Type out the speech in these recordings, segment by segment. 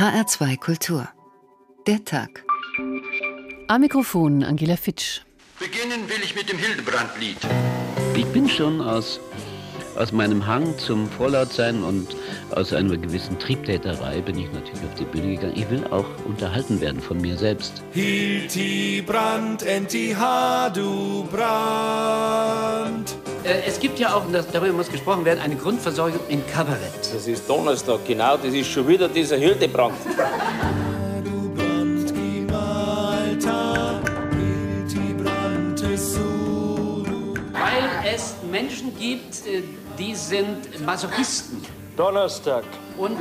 HR2 Kultur. Der Tag. Am Mikrofon Angela Fitsch. Beginnen will ich mit dem Hildebrandlied. Ich bin schon aus, aus meinem Hang zum Vorlautsein und aus einer gewissen Triebtäterei bin ich natürlich auf die Bühne gegangen. Ich will auch unterhalten werden von mir selbst. Hilti Brand, enti Hadu Brand. Äh, Es gibt ja auch, und das, darüber muss gesprochen werden, eine Grundversorgung in Kabarett. Das ist Donnerstag, genau, das ist schon wieder dieser Hildebrand. Du. Weil es Menschen gibt, äh, die sind Masochisten Donnerstag. und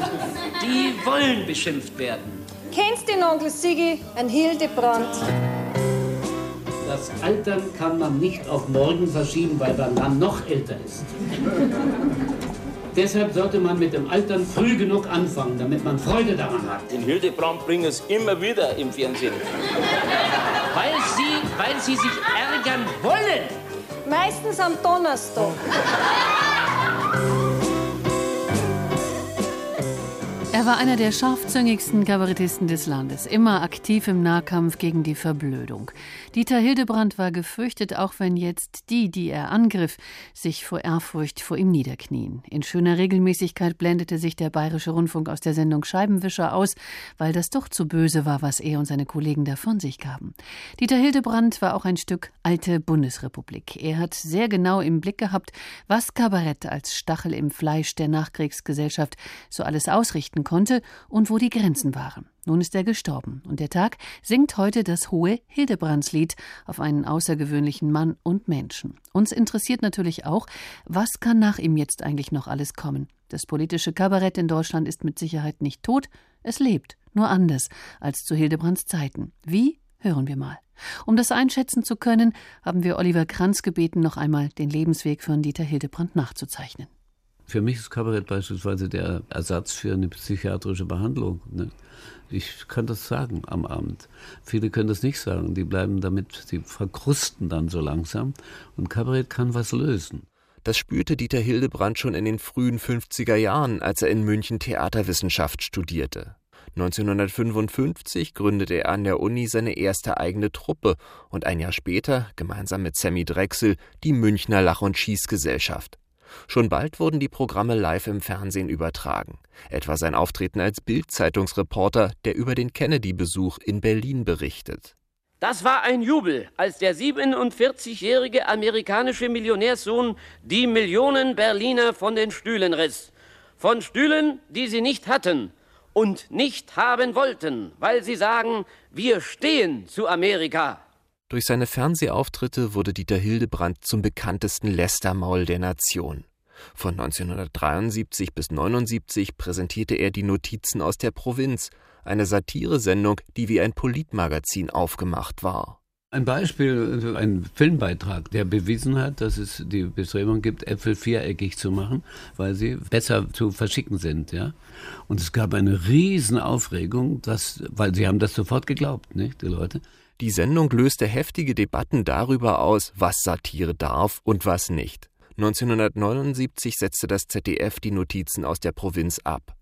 die wollen beschimpft werden. Kennst den Onkel Sigi, ein Hildebrand? Das Altern kann man nicht auf morgen verschieben, weil man dann noch älter ist. Deshalb sollte man mit dem Altern früh genug anfangen, damit man Freude daran hat. Den Hildebrand bringen es immer wieder im Fernsehen. Weil sie, weil sie sich ärgern wollen. Meistens am Donnerstag. Er war einer der scharfzüngigsten Kabarettisten des Landes, immer aktiv im Nahkampf gegen die Verblödung. Dieter Hildebrand war gefürchtet, auch wenn jetzt die, die er angriff, sich vor Ehrfurcht vor ihm niederknien. In schöner Regelmäßigkeit blendete sich der Bayerische Rundfunk aus der Sendung Scheibenwischer aus, weil das doch zu böse war, was er und seine Kollegen davon sich gaben. Dieter Hildebrand war auch ein Stück alte Bundesrepublik. Er hat sehr genau im Blick gehabt, was Kabarett als Stachel im Fleisch der Nachkriegsgesellschaft so alles ausrichten konnte und wo die Grenzen waren. Nun ist er gestorben und der Tag singt heute das hohe Hildebrandslied auf einen außergewöhnlichen Mann und Menschen. Uns interessiert natürlich auch, was kann nach ihm jetzt eigentlich noch alles kommen. Das politische Kabarett in Deutschland ist mit Sicherheit nicht tot, es lebt, nur anders als zu Hildebrands Zeiten. Wie? Hören wir mal. Um das einschätzen zu können, haben wir Oliver Kranz gebeten, noch einmal den Lebensweg von Dieter Hildebrand nachzuzeichnen. Für mich ist Kabarett beispielsweise der Ersatz für eine psychiatrische Behandlung. Ne? Ich kann das sagen am Abend. Viele können das nicht sagen. Die bleiben damit, die verkrusten dann so langsam. Und Kabarett kann was lösen. Das spürte Dieter Hildebrand schon in den frühen 50er Jahren, als er in München Theaterwissenschaft studierte. 1955 gründete er an der Uni seine erste eigene Truppe und ein Jahr später, gemeinsam mit Sammy Drechsel, die Münchner Lach- und Schießgesellschaft. Schon bald wurden die Programme live im Fernsehen übertragen. Etwa sein Auftreten als Bild-Zeitungsreporter, der über den Kennedy-Besuch in Berlin berichtet. Das war ein Jubel, als der 47-jährige amerikanische Millionärssohn die Millionen Berliner von den Stühlen riss. Von Stühlen, die sie nicht hatten und nicht haben wollten, weil sie sagen, wir stehen zu Amerika. Durch seine Fernsehauftritte wurde Dieter Hildebrand zum bekanntesten Lästermaul der Nation. Von 1973 bis 1979 präsentierte er die Notizen aus der Provinz, eine Satiresendung, die wie ein Politmagazin aufgemacht war. Ein Beispiel, ein Filmbeitrag, der bewiesen hat, dass es die Bestrebung gibt, Äpfel viereckig zu machen, weil sie besser zu verschicken sind, ja. Und es gab eine riesen Aufregung, dass, weil sie haben das sofort geglaubt, nicht, die Leute. Die Sendung löste heftige Debatten darüber aus, was Satire darf und was nicht. 1979 setzte das ZDF die Notizen aus der Provinz ab.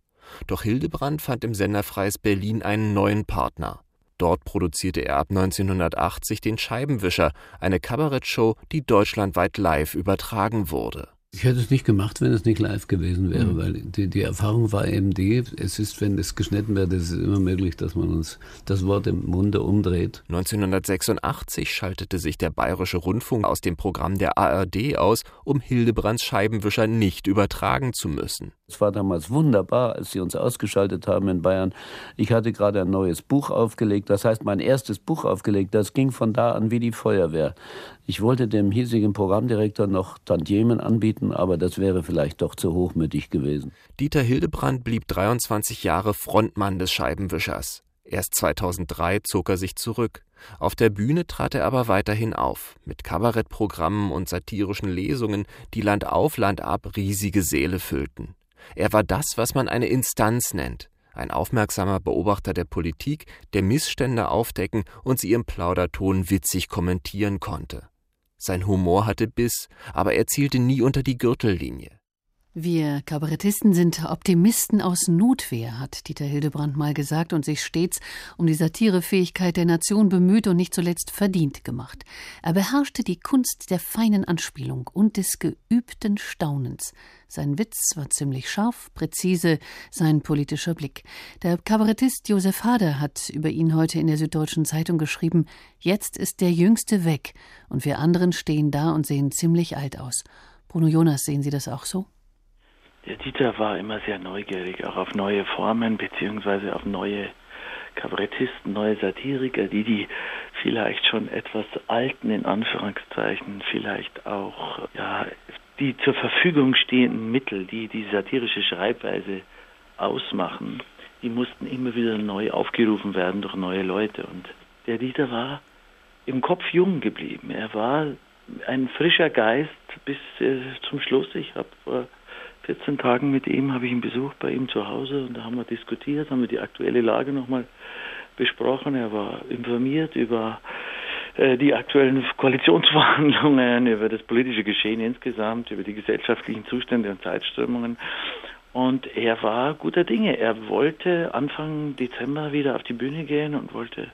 Doch Hildebrand fand im Senderfreies Berlin einen neuen Partner. Dort produzierte er ab 1980 den Scheibenwischer, eine Kabarettshow, die deutschlandweit live übertragen wurde. Ich hätte es nicht gemacht, wenn es nicht live gewesen wäre, weil die, die Erfahrung war eben die, es ist, wenn es geschnitten wird, es ist immer möglich, dass man uns das Wort im Munde umdreht. 1986 schaltete sich der Bayerische Rundfunk aus dem Programm der ARD aus, um Hildebrands Scheibenwischer nicht übertragen zu müssen. Es war damals wunderbar, als sie uns ausgeschaltet haben in Bayern. Ich hatte gerade ein neues Buch aufgelegt, das heißt mein erstes Buch aufgelegt, das ging von da an wie die Feuerwehr. Ich wollte dem hiesigen Programmdirektor noch Tantiemen anbieten, aber das wäre vielleicht doch zu hochmütig gewesen. Dieter Hildebrand blieb 23 Jahre Frontmann des Scheibenwischers. Erst 2003 zog er sich zurück. Auf der Bühne trat er aber weiterhin auf, mit Kabarettprogrammen und satirischen Lesungen, die Land auf Land ab riesige Säle füllten. Er war das, was man eine Instanz nennt, ein aufmerksamer Beobachter der Politik, der Missstände aufdecken und sie im Plauderton witzig kommentieren konnte. Sein Humor hatte Biss, aber er zielte nie unter die Gürtellinie. Wir Kabarettisten sind Optimisten aus Notwehr, hat Dieter Hildebrand mal gesagt und sich stets um die Satirefähigkeit der Nation bemüht und nicht zuletzt verdient gemacht. Er beherrschte die Kunst der feinen Anspielung und des geübten Staunens. Sein Witz war ziemlich scharf, präzise, sein politischer Blick. Der Kabarettist Josef Hader hat über ihn heute in der Süddeutschen Zeitung geschrieben, jetzt ist der Jüngste weg und wir anderen stehen da und sehen ziemlich alt aus. Bruno Jonas, sehen Sie das auch so? Der Dieter war immer sehr neugierig, auch auf neue Formen beziehungsweise auf neue Kabarettisten, neue Satiriker, die die vielleicht schon etwas alten, in Anführungszeichen, vielleicht auch, ja, die zur Verfügung stehenden Mittel, die die satirische Schreibweise ausmachen, die mussten immer wieder neu aufgerufen werden durch neue Leute. Und der Dieter war im Kopf jung geblieben. Er war ein frischer Geist bis äh, zum Schluss. Ich habe vor 14 Tagen mit ihm, habe ich ihn besucht bei ihm zu Hause und da haben wir diskutiert, haben wir die aktuelle Lage nochmal besprochen. Er war informiert über äh, die aktuellen Koalitionsverhandlungen, über das politische Geschehen insgesamt, über die gesellschaftlichen Zustände und Zeitströmungen. Und er war guter Dinge. Er wollte Anfang Dezember wieder auf die Bühne gehen und wollte,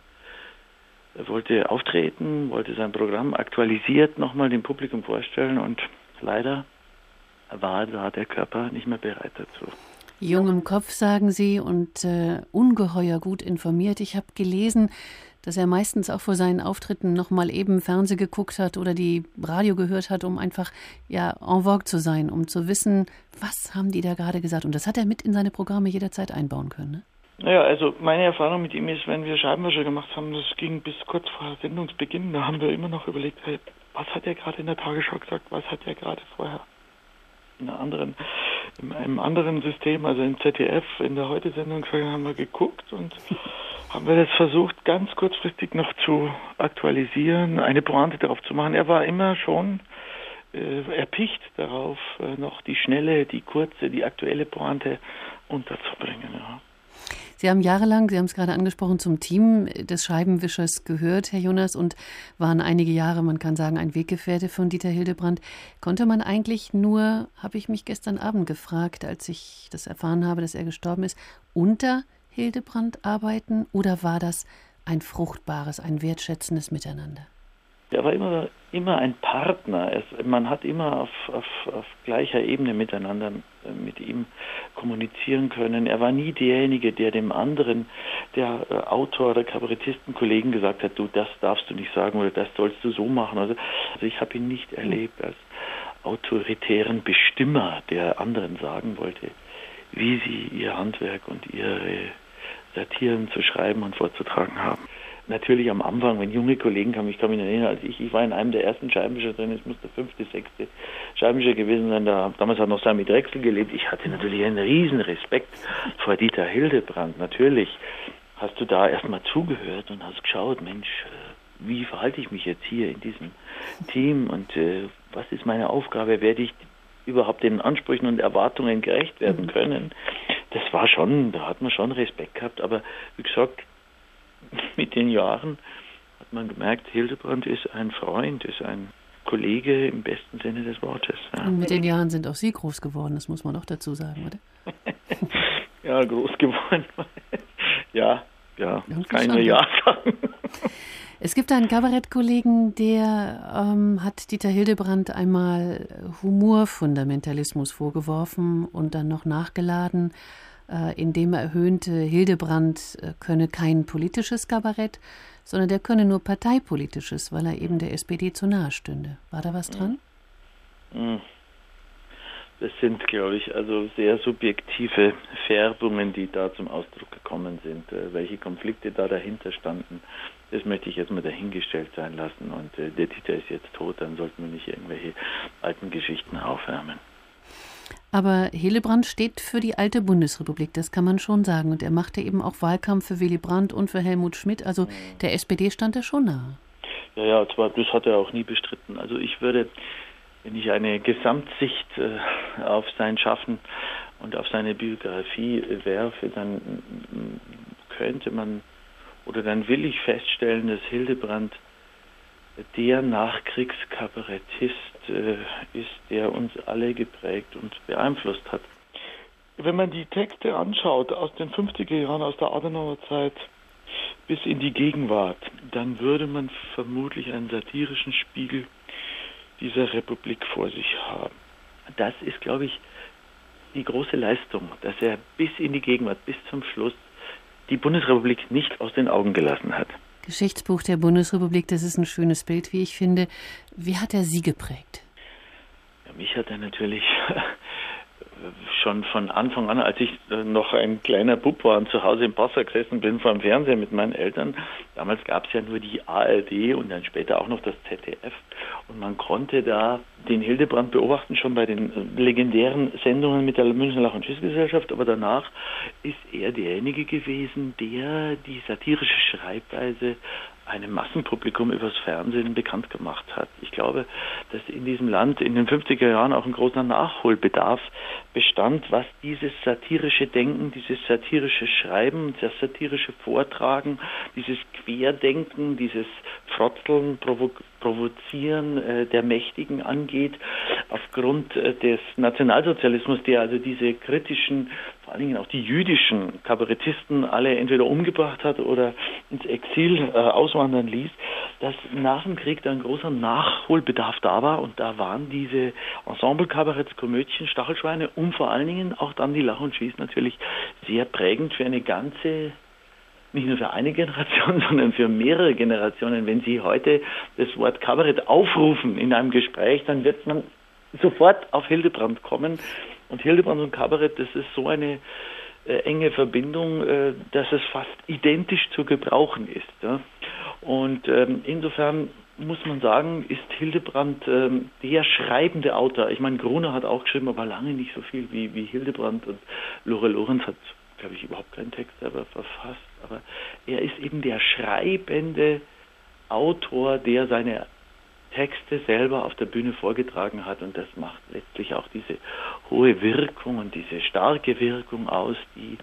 wollte auftreten, wollte sein Programm aktualisiert nochmal dem Publikum vorstellen und leider war da der Körper nicht mehr bereit dazu. Jung im Kopf, sagen Sie, und äh, ungeheuer gut informiert. Ich habe gelesen, dass er meistens auch vor seinen Auftritten nochmal eben Fernseh geguckt hat oder die Radio gehört hat, um einfach ja en vogue zu sein, um zu wissen, was haben die da gerade gesagt. Und das hat er mit in seine Programme jederzeit einbauen können. Ne? Naja, also meine Erfahrung mit ihm ist, wenn wir Scheibenwischer gemacht haben, das ging bis kurz vor Sendungsbeginn, da haben wir immer noch überlegt, hey, was hat er gerade in der Tagesschau gesagt, was hat er gerade vorher in einer anderen, in einem anderen System, also im ZDF, in der Heute-Sendung haben wir geguckt und haben wir das versucht, ganz kurzfristig noch zu aktualisieren, eine Pointe darauf zu machen. Er war immer schon äh, erpicht darauf, äh, noch die schnelle, die kurze, die aktuelle Pointe unterzubringen. Ja. Sie haben jahrelang, Sie haben es gerade angesprochen, zum Team des Scheibenwischers gehört, Herr Jonas, und waren einige Jahre, man kann sagen, ein Weggefährte von Dieter Hildebrand. Konnte man eigentlich nur, habe ich mich gestern Abend gefragt, als ich das erfahren habe, dass er gestorben ist, unter Hildebrand arbeiten oder war das ein fruchtbares, ein wertschätzendes Miteinander? Er war immer, immer ein Partner. Es, man hat immer auf, auf, auf gleicher Ebene miteinander äh, mit ihm kommunizieren können. Er war nie derjenige, der dem anderen, der äh, Autor oder Kabarettistenkollegen gesagt hat, du, das darfst du nicht sagen oder das sollst du so machen. Also, also ich habe ihn nicht erlebt als autoritären Bestimmer, der anderen sagen wollte, wie sie ihr Handwerk und ihre Satiren zu schreiben und vorzutragen haben natürlich am Anfang, wenn junge Kollegen kamen, ich kann mich erinnern, als ich, ich war in einem der ersten Scheibenwischer drin, es muss der fünfte, sechste Scheibenwischer gewesen sein, da, damals hat noch Sami Drechsel gelebt, ich hatte natürlich einen riesen Respekt vor Dieter Hildebrand, natürlich hast du da erstmal zugehört und hast geschaut, Mensch, äh, wie verhalte ich mich jetzt hier in diesem Team und äh, was ist meine Aufgabe, werde ich überhaupt den Ansprüchen und Erwartungen gerecht werden mhm. können. Das war schon, da hat man schon Respekt gehabt, aber wie gesagt, mit den Jahren hat man gemerkt, Hildebrand ist ein Freund, ist ein Kollege im besten Sinne des Wortes. Ja. Und mit den Jahren sind auch Sie groß geworden, das muss man auch dazu sagen, oder? ja, groß geworden. ja, ja, kann ich nur Ja sagen. Es gibt einen Kabarettkollegen, der ähm, hat Dieter Hildebrand einmal Humorfundamentalismus vorgeworfen und dann noch nachgeladen äh, in dem er erhöhnte, Hildebrand äh, könne kein politisches Kabarett, sondern der könne nur parteipolitisches, weil er eben der SPD zu nahe stünde. War da was dran? Hm. Das sind, glaube ich, also sehr subjektive Färbungen, die da zum Ausdruck gekommen sind. Äh, welche Konflikte da dahinter standen, das möchte ich jetzt mal dahingestellt sein lassen. Und der Dieter ist jetzt tot, dann sollten wir nicht irgendwelche alten Geschichten aufwärmen. Aber Hillebrand steht für die alte Bundesrepublik, das kann man schon sagen. Und er machte eben auch Wahlkampf für Willy Brandt und für Helmut Schmidt. Also der SPD stand er schon nahe. Ja, ja, zwar, das hat er auch nie bestritten. Also ich würde, wenn ich eine Gesamtsicht äh, auf sein Schaffen und auf seine Biografie äh, werfe, dann könnte man oder dann will ich feststellen, dass Hildebrand der Nachkriegskabarettist äh, ist, der uns alle geprägt und beeinflusst hat. Wenn man die Texte anschaut aus den 50er Jahren, aus der Adenauer Zeit bis in die Gegenwart, dann würde man vermutlich einen satirischen Spiegel dieser Republik vor sich haben. Das ist, glaube ich, die große Leistung, dass er bis in die Gegenwart, bis zum Schluss die Bundesrepublik nicht aus den Augen gelassen hat. Geschichtsbuch der Bundesrepublik, das ist ein schönes Bild, wie ich finde. Wie hat er Sie geprägt? Ja, mich hat er natürlich schon von Anfang an, als ich äh, noch ein kleiner Bub war und zu Hause im Passau gesessen bin vor dem Fernseher mit meinen Eltern, damals gab es ja nur die ARD und dann später auch noch das ZDF und man konnte da den Hildebrand beobachten, schon bei den äh, legendären Sendungen mit der Münchner Lach- und Schiffsgesellschaft, aber danach ist er derjenige gewesen, der die satirische Schreibweise einem Massenpublikum übers Fernsehen bekannt gemacht hat. Ich glaube, dass in diesem Land in den 50er Jahren auch ein großer Nachholbedarf bestand, was dieses satirische Denken, dieses satirische Schreiben, das satirische Vortragen, dieses Querdenken, dieses Frotzeln, Provo Provozieren äh, der Mächtigen angeht, aufgrund äh, des Nationalsozialismus, der also diese kritischen vor allen Dingen auch die jüdischen Kabarettisten alle entweder umgebracht hat oder ins Exil äh, auswandern ließ, dass nach dem Krieg da ein großer Nachholbedarf da war und da waren diese Ensemble-Kabaretts, Komödien, Stachelschweine und vor allen Dingen auch dann die Lach und Schieß natürlich sehr prägend für eine ganze nicht nur für eine Generation, sondern für mehrere Generationen. Wenn Sie heute das Wort Kabarett aufrufen in einem Gespräch, dann wird man sofort auf Hildebrand kommen, und Hildebrand und Kabarett, das ist so eine äh, enge Verbindung, äh, dass es fast identisch zu gebrauchen ist. Ja? Und ähm, insofern muss man sagen, ist Hildebrand ähm, der schreibende Autor. Ich meine, Gruner hat auch geschrieben, aber lange nicht so viel wie, wie Hildebrand und Lore Lorenz hat, glaube ich, überhaupt keinen Text selber verfasst. Aber er ist eben der schreibende Autor, der seine Texte selber auf der Bühne vorgetragen hat und das macht letztlich auch diese hohe Wirkung und diese starke Wirkung aus, die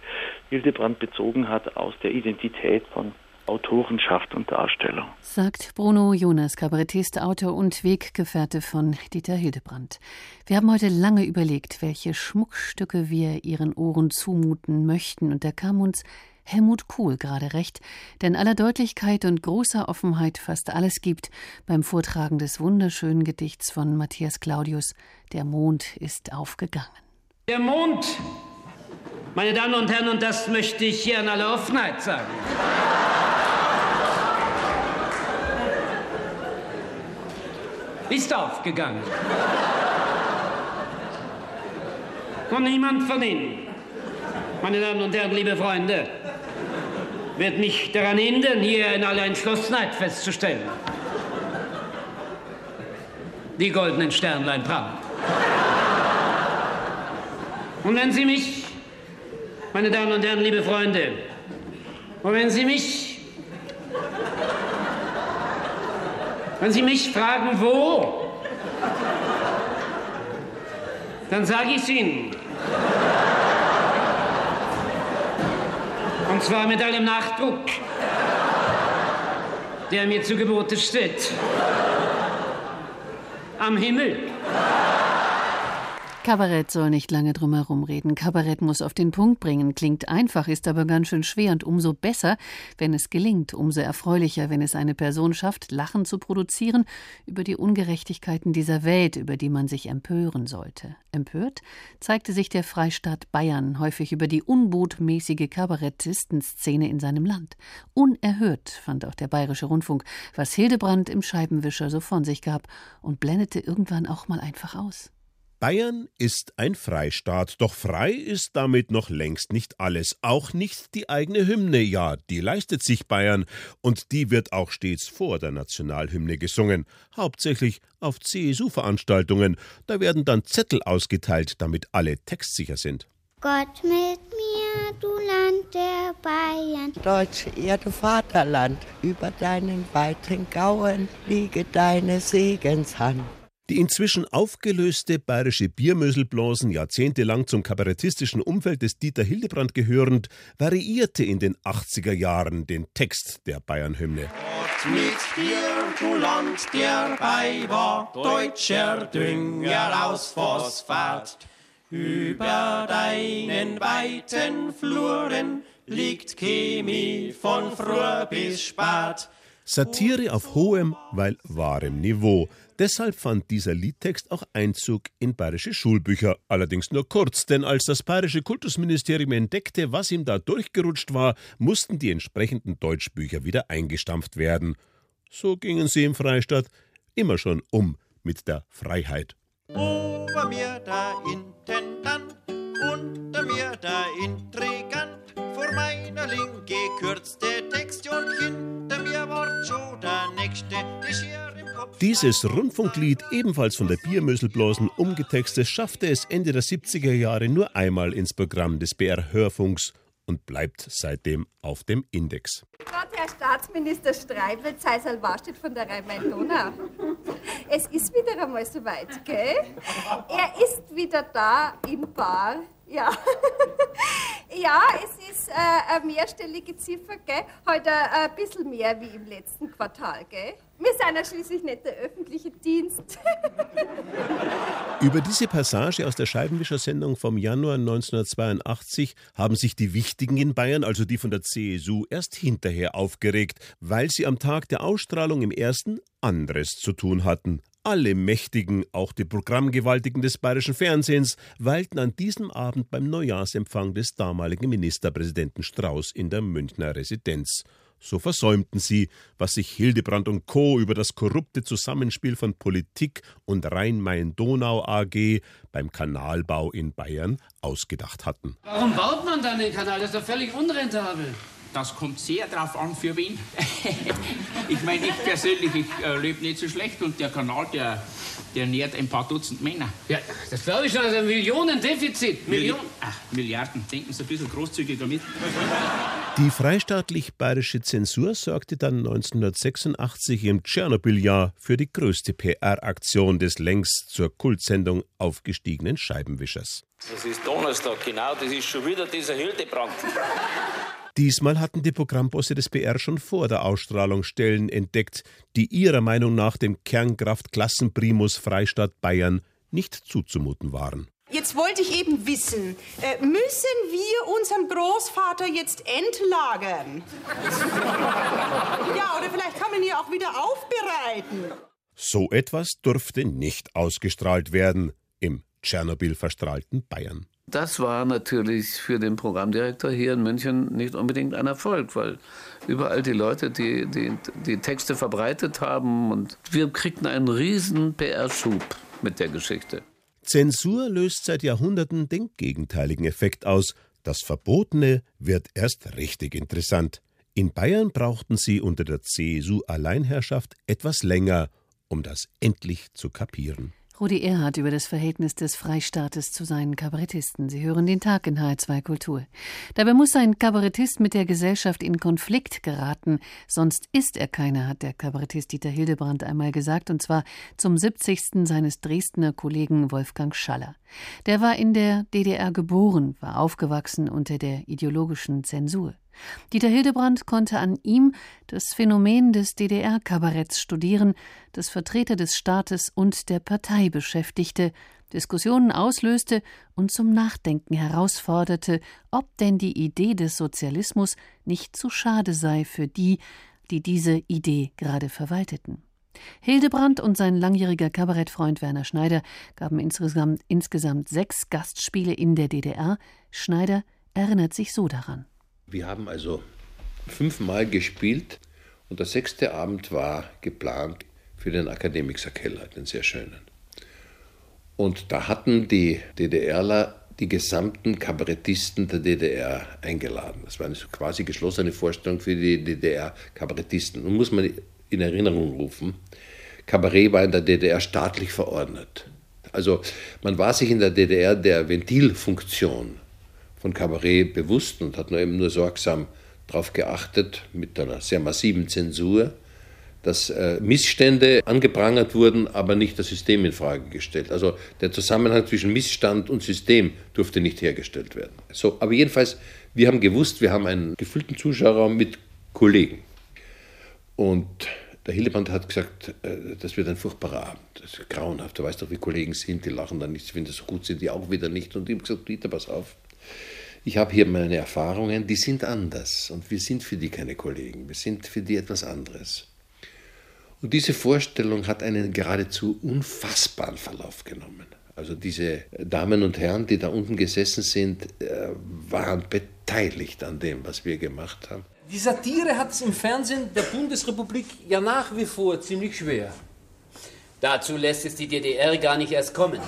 Hildebrand bezogen hat aus der Identität von Autorenschaft und Darstellung. Sagt Bruno Jonas, Kabarettist, Autor und Weggefährte von Dieter Hildebrand. Wir haben heute lange überlegt, welche Schmuckstücke wir Ihren Ohren zumuten möchten, und da kam uns Helmut Kuhl gerade recht, der in aller Deutlichkeit und großer Offenheit fast alles gibt beim Vortragen des wunderschönen Gedichts von Matthias Claudius Der Mond ist aufgegangen. Der Mond, meine Damen und Herren, und das möchte ich hier in aller Offenheit sagen. Ist aufgegangen. Und niemand von Ihnen, meine Damen und Herren, liebe Freunde, wird mich daran hindern, hier in aller Entschlossenheit festzustellen. Die goldenen Sternlein prangen. Und wenn Sie mich, meine Damen und Herren, liebe Freunde, und wenn Sie mich, wenn Sie mich fragen, wo, dann sage ich es Ihnen. Und zwar mit allem Nachdruck, der mir zu Gebote steht. Am Himmel. Kabarett soll nicht lange drum herum reden. Kabarett muss auf den Punkt bringen. Klingt einfach, ist aber ganz schön schwer und umso besser, wenn es gelingt, umso erfreulicher, wenn es eine Person schafft, Lachen zu produzieren über die Ungerechtigkeiten dieser Welt, über die man sich empören sollte. Empört zeigte sich der Freistaat Bayern häufig über die unbotmäßige Kabarettistenszene in seinem Land. Unerhört fand auch der Bayerische Rundfunk, was Hildebrand im Scheibenwischer so von sich gab und blendete irgendwann auch mal einfach aus. Bayern ist ein Freistaat, doch frei ist damit noch längst nicht alles, auch nicht die eigene Hymne, ja, die leistet sich Bayern, und die wird auch stets vor der Nationalhymne gesungen, hauptsächlich auf CSU-Veranstaltungen, da werden dann Zettel ausgeteilt, damit alle textsicher sind. Gott mit mir, du Land der Bayern. Deutsche Erde, Vaterland, über deinen weiten Gauen liege deine Segenshand. Die inzwischen aufgelöste bayerische Biermöselblasen, jahrzehntelang zum kabarettistischen Umfeld des Dieter Hildebrand gehörend, variierte in den 80er Jahren den Text der Bayernhymne. Mit dir, du Land der bei war, deutscher Dünger aus Phosphat. Über deinen weiten Fluren liegt Chemie von früh bis spät. Satire auf hohem, weil wahrem Niveau. Deshalb fand dieser Liedtext auch Einzug in bayerische Schulbücher, allerdings nur kurz, denn als das bayerische Kultusministerium entdeckte, was ihm da durchgerutscht war, mussten die entsprechenden Deutschbücher wieder eingestampft werden. So gingen sie im Freistaat immer schon um mit der Freiheit. Ober mir der Intendant, unter mir der Intrigant, vor meiner linke kürzte Text und hinter Dieses Rundfunklied, ebenfalls von der Biermöselblasen umgetextet, schaffte es Ende der 70er Jahre nur einmal ins Programm des BR Hörfunks und bleibt seitdem auf dem Index. Gott, Herr Staatsminister Streibel, Zeisal Warstedt von der Rhein-Main-Donau. Es ist wieder einmal soweit, gell? Er ist wieder da im Bar. Ja. ja, es ist äh, eine mehrstellige Ziffer, gell? Heute äh, ein bisschen mehr wie im letzten Quartal, gell? Wir sind ja schließlich nicht der öffentliche Dienst. Über diese Passage aus der Scheibenwischer-Sendung vom Januar 1982 haben sich die Wichtigen in Bayern, also die von der CSU, erst hinterher aufgeregt, weil sie am Tag der Ausstrahlung im ersten anderes zu tun hatten. Alle Mächtigen, auch die Programmgewaltigen des bayerischen Fernsehens, weilten an diesem Abend beim Neujahrsempfang des damaligen Ministerpräsidenten Strauß in der Münchner Residenz. So versäumten sie, was sich Hildebrand und Co. über das korrupte Zusammenspiel von Politik und Rhein-Main-Donau AG beim Kanalbau in Bayern ausgedacht hatten. Warum baut man dann den Kanal? Das ist doch völlig unrentabel. Das kommt sehr drauf an, für wen. ich meine, ich persönlich, ich äh, lebe nicht so schlecht und der Kanal, der, der nährt ein paar Dutzend Männer. Ja, das glaube ich schon. Also Millionendefizit. Millionen. Ach, Milliarden. Denken Sie ein bisschen großzügiger mit. Die freistaatlich-bayerische Zensur sorgte dann 1986 im Tschernobyl-Jahr für die größte PR-Aktion des längst zur Kultsendung aufgestiegenen Scheibenwischers. Das ist Donnerstag, genau, das ist schon wieder dieser Hildebrand. Diesmal hatten die Programmbosse des BR schon vor der Ausstrahlung Stellen entdeckt, die ihrer Meinung nach dem Kernkraft-Klassenprimus Freistaat Bayern nicht zuzumuten waren. Jetzt wollte ich eben wissen, äh, müssen wir unseren Großvater jetzt entlagern? ja, oder vielleicht kann man ihn auch wieder aufbereiten. So etwas durfte nicht ausgestrahlt werden im Tschernobyl verstrahlten Bayern. Das war natürlich für den Programmdirektor hier in München nicht unbedingt ein Erfolg, weil überall die Leute, die die, die Texte verbreitet haben und wir kriegten einen riesen PR-Schub mit der Geschichte. Zensur löst seit Jahrhunderten den gegenteiligen Effekt aus. Das Verbotene wird erst richtig interessant. In Bayern brauchten sie unter der CSU-Alleinherrschaft etwas länger, um das endlich zu kapieren. Rudi Erhardt über das Verhältnis des Freistaates zu seinen Kabarettisten. Sie hören den Tag in H2 Kultur. Dabei muss ein Kabarettist mit der Gesellschaft in Konflikt geraten, sonst ist er keiner, hat der Kabarettist Dieter Hildebrand einmal gesagt, und zwar zum 70. seines Dresdner Kollegen Wolfgang Schaller. Der war in der DDR geboren, war aufgewachsen unter der ideologischen Zensur. Dieter Hildebrand konnte an ihm das Phänomen des DDR-Kabaretts studieren, das Vertreter des Staates und der Partei beschäftigte, Diskussionen auslöste und zum Nachdenken herausforderte, ob denn die Idee des Sozialismus nicht zu schade sei für die, die diese Idee gerade verwalteten. Hildebrand und sein langjähriger Kabarettfreund Werner Schneider gaben insgesamt, insgesamt sechs Gastspiele in der DDR. Schneider erinnert sich so daran. Wir haben also fünfmal gespielt und der sechste Abend war geplant für den Akademikerkeller, den sehr schönen. Und da hatten die DDRler die gesamten Kabarettisten der DDR eingeladen. Das war eine quasi geschlossene Vorstellung für die DDR-Kabarettisten. Nun muss man in Erinnerung rufen, Kabarett war in der DDR staatlich verordnet. Also man war sich in der DDR der Ventilfunktion von Kabarett bewusst und hat nur eben nur sorgsam darauf geachtet, mit einer sehr massiven Zensur, dass äh, Missstände angeprangert wurden, aber nicht das System in Frage gestellt. Also der Zusammenhang zwischen Missstand und System durfte nicht hergestellt werden. So, aber jedenfalls, wir haben gewusst, wir haben einen gefüllten Zuschauerraum mit Kollegen. Und der Hildebrand hat gesagt, äh, das wird ein furchtbarer Abend. Das ist grauenhaft. Du weißt doch, wie Kollegen sind, die lachen dann nicht, wenn das so gut sind, die auch wieder nicht. Und ich habe gesagt, Dieter, pass auf. Ich habe hier meine Erfahrungen, die sind anders. Und wir sind für die keine Kollegen. Wir sind für die etwas anderes. Und diese Vorstellung hat einen geradezu unfassbaren Verlauf genommen. Also diese Damen und Herren, die da unten gesessen sind, äh, waren beteiligt an dem, was wir gemacht haben. Die Satire hat es im Fernsehen der Bundesrepublik ja nach wie vor ziemlich schwer. Dazu lässt es die DDR gar nicht erst kommen.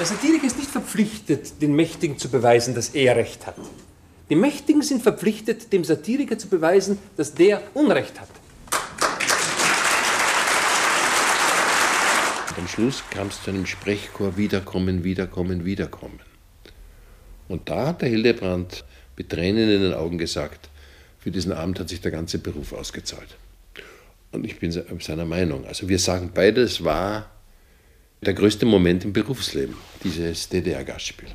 Der Satiriker ist nicht verpflichtet, den Mächtigen zu beweisen, dass er Recht hat. Die Mächtigen sind verpflichtet, dem Satiriker zu beweisen, dass der Unrecht hat. Am Schluss kam es zu einem Sprechchor Wiederkommen, Wiederkommen, Wiederkommen. Und da hat der Hildebrand mit Tränen in den Augen gesagt, für diesen Abend hat sich der ganze Beruf ausgezahlt. Und ich bin seiner Meinung. Also wir sagen beide, es war der größte Moment im Berufsleben, dieses DDR-Gastspiel.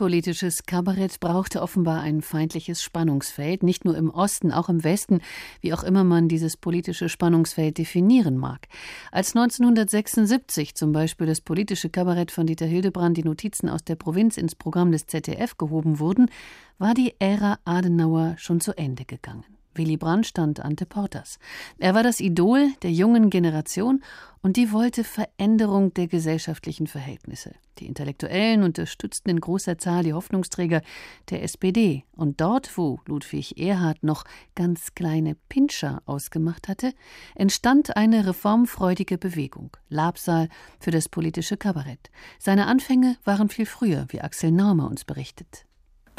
Politisches Kabarett brauchte offenbar ein feindliches Spannungsfeld, nicht nur im Osten, auch im Westen, wie auch immer man dieses politische Spannungsfeld definieren mag. Als 1976 zum Beispiel das politische Kabarett von Dieter Hildebrand die Notizen aus der Provinz ins Programm des ZDF gehoben wurden, war die Ära Adenauer schon zu Ende gegangen. Willy Brandt stand ante Portas. Er war das Idol der jungen Generation und die wollte Veränderung der gesellschaftlichen Verhältnisse. Die Intellektuellen unterstützten in großer Zahl die Hoffnungsträger der SPD. Und dort, wo Ludwig Erhard noch ganz kleine Pinscher ausgemacht hatte, entstand eine reformfreudige Bewegung, Labsal für das politische Kabarett. Seine Anfänge waren viel früher, wie Axel Naumer uns berichtet.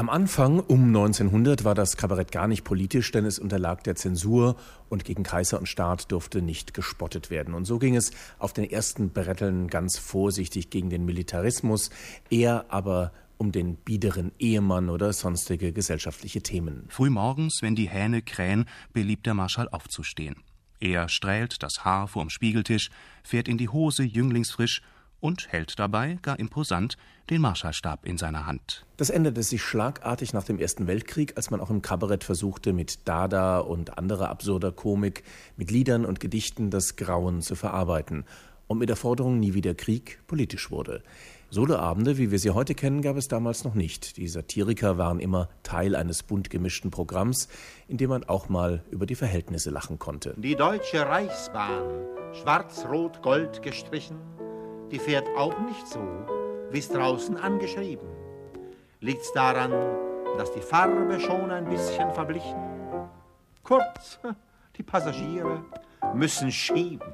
Am Anfang um 1900 war das Kabarett gar nicht politisch, denn es unterlag der Zensur und gegen Kaiser und Staat durfte nicht gespottet werden. Und so ging es auf den ersten Bretteln ganz vorsichtig gegen den Militarismus, eher aber um den biederen Ehemann oder sonstige gesellschaftliche Themen. Frühmorgens, wenn die Hähne krähen, beliebt der Marschall aufzustehen. Er strählt das Haar vorm Spiegeltisch, fährt in die Hose jünglingsfrisch und hält dabei, gar imposant, den Marschallstab in seiner Hand. Das änderte sich schlagartig nach dem Ersten Weltkrieg, als man auch im Kabarett versuchte, mit Dada und anderer absurder Komik, mit Liedern und Gedichten das Grauen zu verarbeiten und mit der Forderung, nie wieder Krieg, politisch wurde. Soloabende, wie wir sie heute kennen, gab es damals noch nicht. Die Satiriker waren immer Teil eines bunt gemischten Programms, in dem man auch mal über die Verhältnisse lachen konnte. Die Deutsche Reichsbahn, schwarz-rot-gold gestrichen, die fährt auch nicht so, wie es draußen angeschrieben. Liegt's daran, dass die Farbe schon ein bisschen verblichen? Kurz, die Passagiere müssen schieben.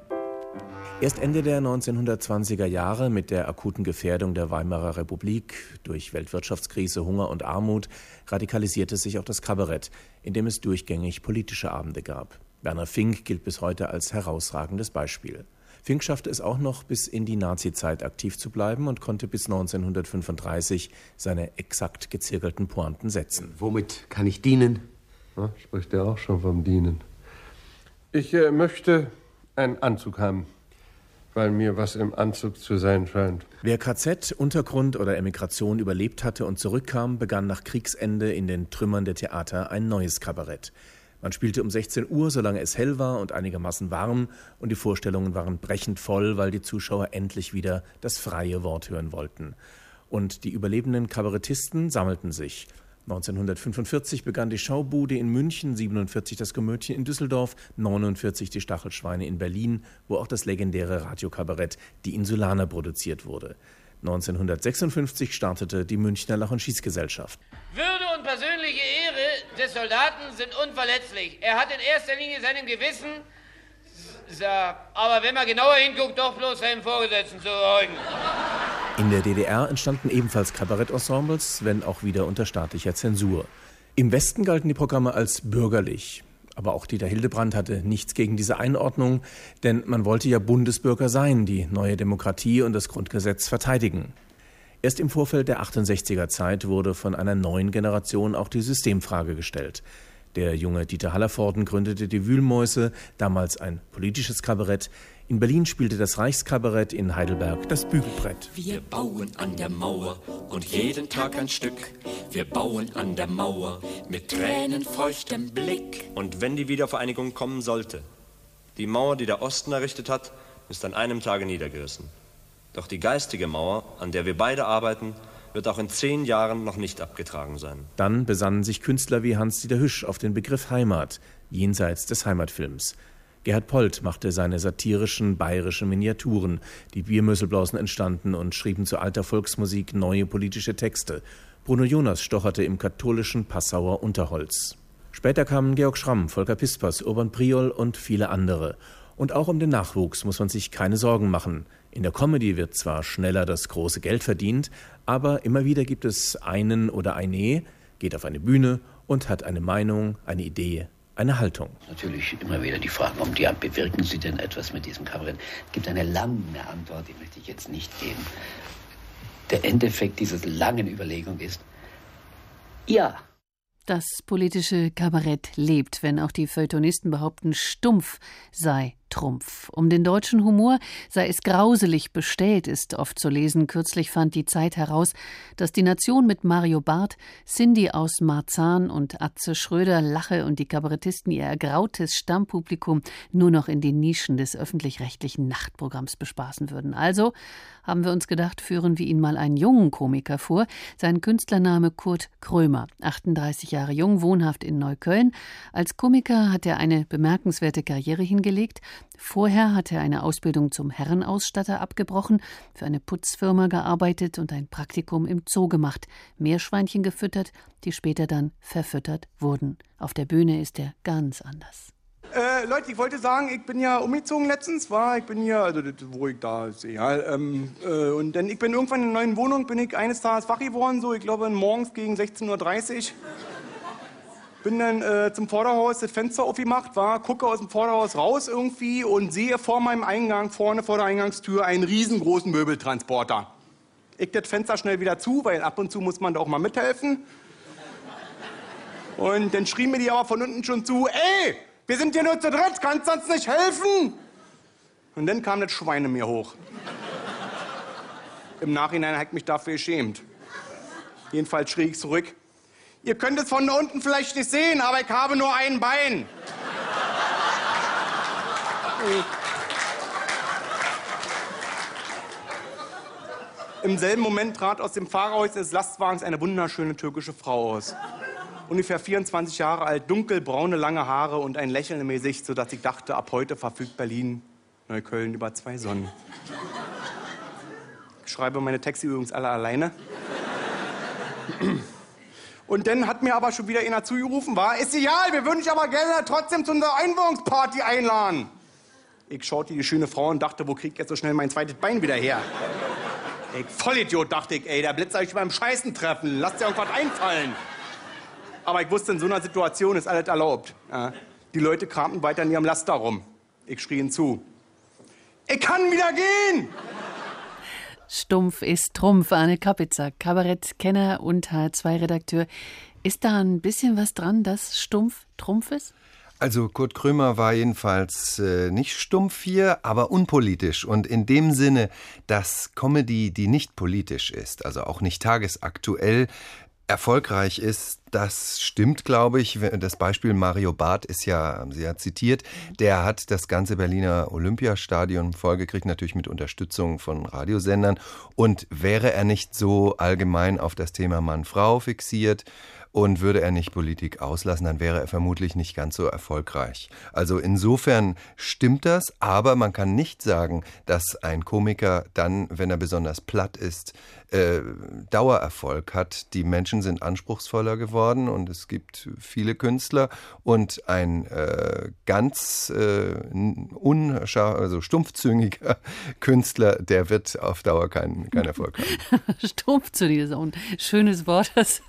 Erst Ende der 1920er Jahre mit der akuten Gefährdung der Weimarer Republik durch Weltwirtschaftskrise, Hunger und Armut radikalisierte sich auch das Kabarett, in dem es durchgängig politische Abende gab. Werner Fink gilt bis heute als herausragendes Beispiel. Fink schaffte es auch noch bis in die Nazizeit aktiv zu bleiben und konnte bis 1935 seine exakt gezirkelten Pointen setzen. Womit kann ich dienen? Ja, spricht er auch schon vom Dienen. Ich äh, möchte einen Anzug haben, weil mir was im Anzug zu sein scheint. Wer KZ, Untergrund oder Emigration überlebt hatte und zurückkam, begann nach Kriegsende in den Trümmern der Theater ein neues Kabarett. Man spielte um 16 Uhr, solange es hell war und einigermaßen warm, und die Vorstellungen waren brechend voll, weil die Zuschauer endlich wieder das freie Wort hören wollten. Und die überlebenden Kabarettisten sammelten sich. 1945 begann die Schaubude in München, 47 das Komödchen in Düsseldorf, 49 die Stachelschweine in Berlin, wo auch das legendäre Radiokabarett Die Insulaner produziert wurde. 1956 startete die Münchner Lach- und Schießgesellschaft. Würde und persönliche Ehre des Soldaten sind unverletzlich. Er hat in erster Linie seinem Gewissen, aber wenn man genauer hinguckt, doch bloß seinem Vorgesetzten zu gehorchen. In der DDR entstanden ebenfalls Kabarettensembles, wenn auch wieder unter staatlicher Zensur. Im Westen galten die Programme als bürgerlich. Aber auch Dieter Hildebrand hatte nichts gegen diese Einordnung, denn man wollte ja Bundesbürger sein, die neue Demokratie und das Grundgesetz verteidigen. Erst im Vorfeld der 68er Zeit wurde von einer neuen Generation auch die Systemfrage gestellt. Der junge Dieter Hallervorden gründete die Wühlmäuse, damals ein politisches Kabarett. In Berlin spielte das Reichskabarett, in Heidelberg das Bügelbrett. Wir bauen an der Mauer und jeden Tag ein Stück. Wir bauen an der Mauer mit tränenfeuchtem Blick. Und wenn die Wiedervereinigung kommen sollte, die Mauer, die der Osten errichtet hat, ist an einem Tage niedergerissen. Doch die geistige Mauer, an der wir beide arbeiten, wird auch in zehn Jahren noch nicht abgetragen sein. Dann besannen sich Künstler wie Hans-Dieter Hüsch auf den Begriff Heimat, jenseits des Heimatfilms. Gerhard Polt machte seine satirischen bayerischen Miniaturen. Die Biermöselblausen entstanden und schrieben zu alter Volksmusik neue politische Texte. Bruno Jonas stocherte im katholischen Passauer Unterholz. Später kamen Georg Schramm, Volker Pispers, Urban Priol und viele andere. Und auch um den Nachwuchs muss man sich keine Sorgen machen. In der Comedy wird zwar schneller das große Geld verdient, aber immer wieder gibt es einen oder eine, geht auf eine Bühne und hat eine Meinung, eine Idee, eine Haltung. Natürlich immer wieder die Frage, um die bewirken Sie denn etwas mit diesem Kabarett? Es gibt eine lange Antwort, die möchte ich jetzt nicht geben. Der Endeffekt dieser langen Überlegung ist, ja. Das politische Kabarett lebt, wenn auch die Feuilletonisten behaupten, stumpf sei Trumpf. Um den deutschen Humor sei es grauselig bestellt, ist oft zu lesen. Kürzlich fand die Zeit heraus, dass die Nation mit Mario Barth, Cindy aus Marzahn und Atze Schröder lache und die Kabarettisten ihr ergrautes Stammpublikum nur noch in den Nischen des öffentlich-rechtlichen Nachtprogramms bespaßen würden. Also haben wir uns gedacht, führen wir ihn mal einen jungen Komiker vor. Sein Künstlername Kurt Krömer, 38 Jahre jung, wohnhaft in Neukölln. Als Komiker hat er eine bemerkenswerte Karriere hingelegt. Vorher hat er eine Ausbildung zum Herrenausstatter abgebrochen, für eine Putzfirma gearbeitet und ein Praktikum im Zoo gemacht, Meerschweinchen gefüttert, die später dann verfüttert wurden. Auf der Bühne ist er ganz anders. Äh, Leute, ich wollte sagen, ich bin ja umgezogen letztens, war, ich bin hier, also wo ich da ist egal. Ähm, äh, und dann ich bin irgendwann in einer neuen Wohnung, bin ich eines Tages wach geworden, so ich glaube morgens gegen 16.30 Uhr. Bin dann äh, zum Vorderhaus das Fenster aufgemacht, war, gucke aus dem Vorderhaus raus irgendwie und sehe vor meinem Eingang, vorne vor der Eingangstür, einen riesengroßen Möbeltransporter. Ich das Fenster schnell wieder zu, weil ab und zu muss man da auch mal mithelfen. Und dann schrie mir die aber von unten schon zu, ey, wir sind hier nur zu dritt, kannst uns nicht helfen? Und dann kam das Schwein in mir hoch. Im Nachhinein ich mich dafür geschämt. Jedenfalls schrie ich zurück, Ihr könnt es von unten vielleicht nicht sehen, aber ich habe nur ein Bein. Im selben Moment trat aus dem Fahrerhaus des Lastwagens eine wunderschöne türkische Frau aus. Ungefähr 24 Jahre alt, dunkelbraune, lange Haare und ein Lächeln im Gesicht, sodass ich dachte, ab heute verfügt Berlin, Neukölln über zwei Sonnen. Ich schreibe meine Texte übrigens alle alleine. Und dann hat mir aber schon wieder einer zugerufen, war, ist egal, wir würden dich aber gerne trotzdem zu unserer Einwohnungsparty einladen. Ich schaute die schöne Frau und dachte, wo krieg ich jetzt so schnell mein zweites Bein wieder her? Ich Vollidiot, dachte ich, ey, der Blitz soll ich beim Scheißen treffen, lass dir irgendwas einfallen. Aber ich wusste, in so einer Situation ist alles erlaubt. Ja. Die Leute kramten weiter in ihrem Laster rum. Ich schrie hinzu. Ich kann wieder gehen! Stumpf ist Trumpf, Arne Kapitzer, Kabarettkenner und H2-Redakteur. Ist da ein bisschen was dran, dass Stumpf Trumpf ist? Also Kurt Krömer war jedenfalls äh, nicht stumpf hier, aber unpolitisch. Und in dem Sinne, dass Comedy, die nicht politisch ist, also auch nicht tagesaktuell, erfolgreich ist, das stimmt, glaube ich. Das Beispiel Mario Barth ist ja sehr zitiert. Der hat das ganze Berliner Olympiastadion vollgekriegt, natürlich mit Unterstützung von Radiosendern. Und wäre er nicht so allgemein auf das Thema Mann-Frau fixiert, und würde er nicht Politik auslassen, dann wäre er vermutlich nicht ganz so erfolgreich. Also insofern stimmt das, aber man kann nicht sagen, dass ein Komiker dann, wenn er besonders platt ist, äh, Dauererfolg hat. Die Menschen sind anspruchsvoller geworden und es gibt viele Künstler und ein äh, ganz äh, unscharf, also stumpfzüngiger Künstler, der wird auf Dauer keinen kein Erfolg haben. Stumpfzüngiger ist auch ein schönes Wort. Das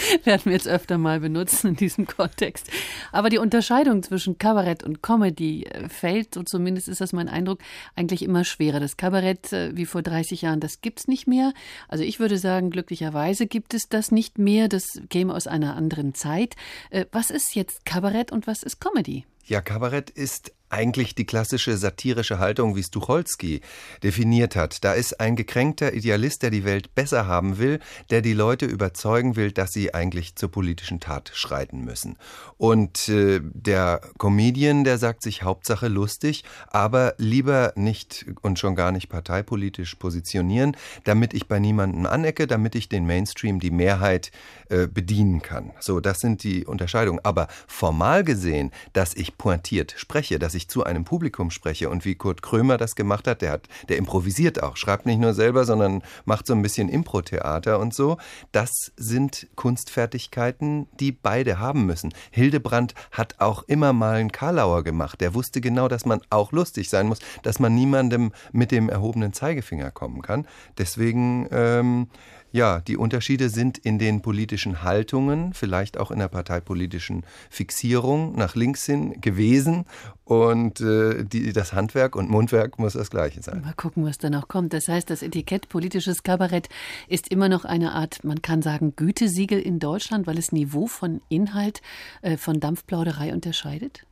werden wir jetzt öfter mal benutzen in diesem Kontext. Aber die Unterscheidung zwischen Kabarett und Comedy äh, fällt, so zumindest ist das mein Eindruck, eigentlich immer schwerer. Das Kabarett, äh, wie vor 30 Jahren, das gibt's nicht mehr. Also ich würde sagen, glücklicherweise gibt es das nicht mehr. Das käme aus einer anderen Zeit. Äh, was ist jetzt Kabarett und was ist Comedy? Ja, Kabarett ist eigentlich die klassische satirische Haltung, wie es Tucholsky definiert hat. Da ist ein gekränkter Idealist, der die Welt besser haben will, der die Leute überzeugen will, dass sie eigentlich zur politischen Tat schreiten müssen. Und äh, der Comedian, der sagt sich Hauptsache lustig, aber lieber nicht und schon gar nicht parteipolitisch positionieren, damit ich bei niemandem anecke, damit ich den Mainstream, die Mehrheit äh, bedienen kann. So, das sind die Unterscheidungen. Aber formal gesehen, dass ich pointiert spreche, dass ich ich zu einem Publikum spreche und wie Kurt Krömer das gemacht hat, der hat, der improvisiert auch, schreibt nicht nur selber, sondern macht so ein bisschen Impro-Theater und so. Das sind Kunstfertigkeiten, die beide haben müssen. Hildebrand hat auch immer mal einen Karlauer gemacht. Der wusste genau, dass man auch lustig sein muss, dass man niemandem mit dem erhobenen Zeigefinger kommen kann. Deswegen ähm, ja, die Unterschiede sind in den politischen Haltungen, vielleicht auch in der parteipolitischen Fixierung nach links hin gewesen. Und äh, die, das Handwerk und Mundwerk muss das gleiche sein. Mal gucken, was da noch kommt. Das heißt, das Etikett politisches Kabarett ist immer noch eine Art, man kann sagen, Gütesiegel in Deutschland, weil es Niveau von Inhalt äh, von Dampfplauderei unterscheidet?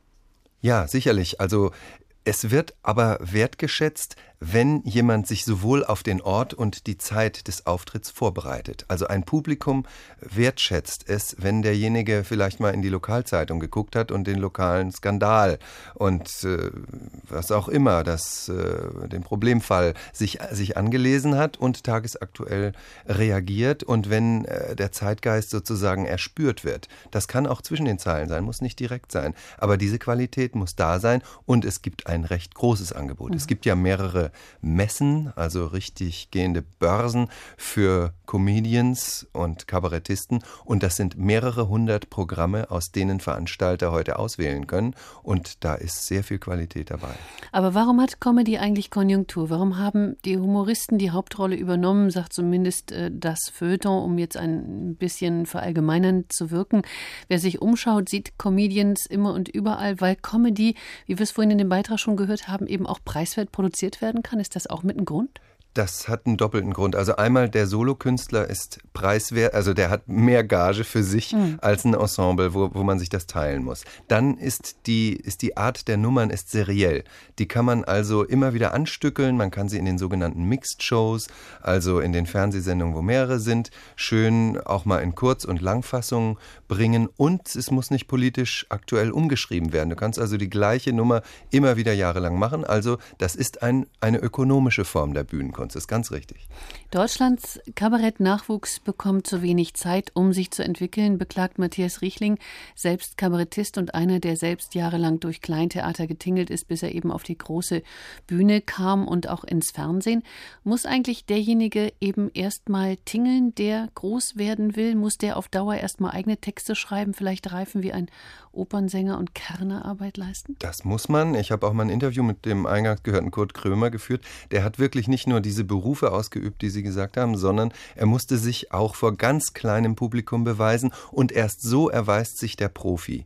Ja, sicherlich. Also es wird aber wertgeschätzt, wenn jemand sich sowohl auf den Ort und die Zeit des Auftritts vorbereitet. Also ein Publikum wertschätzt es, wenn derjenige vielleicht mal in die Lokalzeitung geguckt hat und den lokalen Skandal und äh, was auch immer, das, äh, den Problemfall sich, sich angelesen hat und tagesaktuell reagiert und wenn äh, der Zeitgeist sozusagen erspürt wird. Das kann auch zwischen den Zeilen sein, muss nicht direkt sein. Aber diese Qualität muss da sein und es gibt ein recht großes Angebot. Mhm. Es gibt ja mehrere Messen, also richtig gehende Börsen für Comedians und Kabarettisten. Und das sind mehrere hundert Programme, aus denen Veranstalter heute auswählen können. Und da ist sehr viel Qualität dabei. Aber warum hat Comedy eigentlich Konjunktur? Warum haben die Humoristen die Hauptrolle übernommen, sagt zumindest äh, das Feuilleton, um jetzt ein bisschen verallgemeinernd zu wirken? Wer sich umschaut, sieht Comedians immer und überall, weil Comedy, wie wir es vorhin in dem Beitrag schon gehört haben, eben auch preiswert produziert werden kann. Ist das auch mit ein Grund? Das hat einen doppelten Grund. Also einmal der Solokünstler ist preiswert, also der hat mehr Gage für sich mhm. als ein Ensemble, wo, wo man sich das teilen muss. Dann ist die, ist die Art der Nummern ist seriell. Die kann man also immer wieder anstückeln. Man kann sie in den sogenannten Mixed Shows, also in den Fernsehsendungen, wo mehrere sind, schön auch mal in Kurz- und Langfassungen bringen. Und es muss nicht politisch aktuell umgeschrieben werden. Du kannst also die gleiche Nummer immer wieder jahrelang machen. Also das ist ein, eine ökonomische Form der Bühnenkunst. Kunst, ist ganz richtig. Deutschlands Kabarettnachwuchs bekommt zu wenig Zeit, um sich zu entwickeln, beklagt Matthias Riechling, selbst Kabarettist und einer, der selbst jahrelang durch Kleintheater getingelt ist, bis er eben auf die große Bühne kam und auch ins Fernsehen. Muss eigentlich derjenige eben erstmal tingeln, der groß werden will? Muss der auf Dauer erstmal eigene Texte schreiben, vielleicht reifen wie ein Opernsänger und Kernerarbeit leisten? Das muss man. Ich habe auch mal ein Interview mit dem eingangs gehörten Kurt Krömer geführt. Der hat wirklich nicht nur diese Berufe ausgeübt, die Sie gesagt haben, sondern er musste sich auch vor ganz kleinem Publikum beweisen und erst so erweist sich der Profi.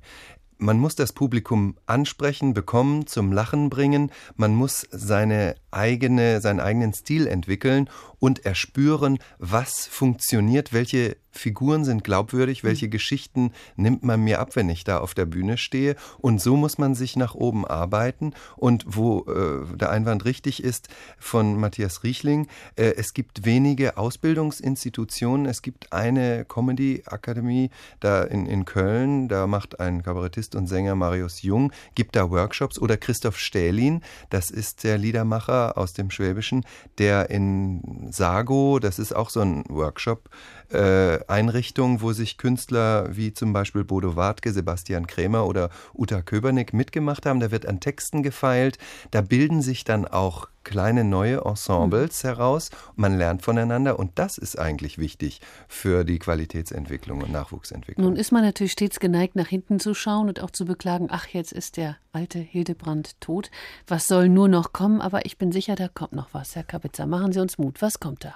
Man muss das Publikum ansprechen, bekommen, zum Lachen bringen, man muss seine eigene, seinen eigenen Stil entwickeln und erspüren, was funktioniert, welche Figuren sind glaubwürdig, welche Geschichten nimmt man mir ab, wenn ich da auf der Bühne stehe. Und so muss man sich nach oben arbeiten. Und wo äh, der Einwand richtig ist von Matthias Riechling, äh, es gibt wenige Ausbildungsinstitutionen. Es gibt eine Comedy-Akademie da in, in Köln, da macht ein Kabarettist und Sänger Marius Jung, gibt da Workshops. Oder Christoph Stählin, das ist der Liedermacher aus dem Schwäbischen, der in Sago, das ist auch so ein Workshop, äh, Einrichtung, wo sich Künstler wie zum Beispiel Bodo Wartke, Sebastian Krämer oder Uta Köbernick mitgemacht haben. Da wird an Texten gefeilt. Da bilden sich dann auch kleine neue Ensembles mhm. heraus. Man lernt voneinander und das ist eigentlich wichtig für die Qualitätsentwicklung und Nachwuchsentwicklung. Nun ist man natürlich stets geneigt, nach hinten zu schauen und auch zu beklagen, ach, jetzt ist der alte Hildebrand tot. Was soll nur noch kommen? Aber ich bin sicher, da kommt noch was, Herr Kapitzer. Machen Sie uns Mut. Was kommt da?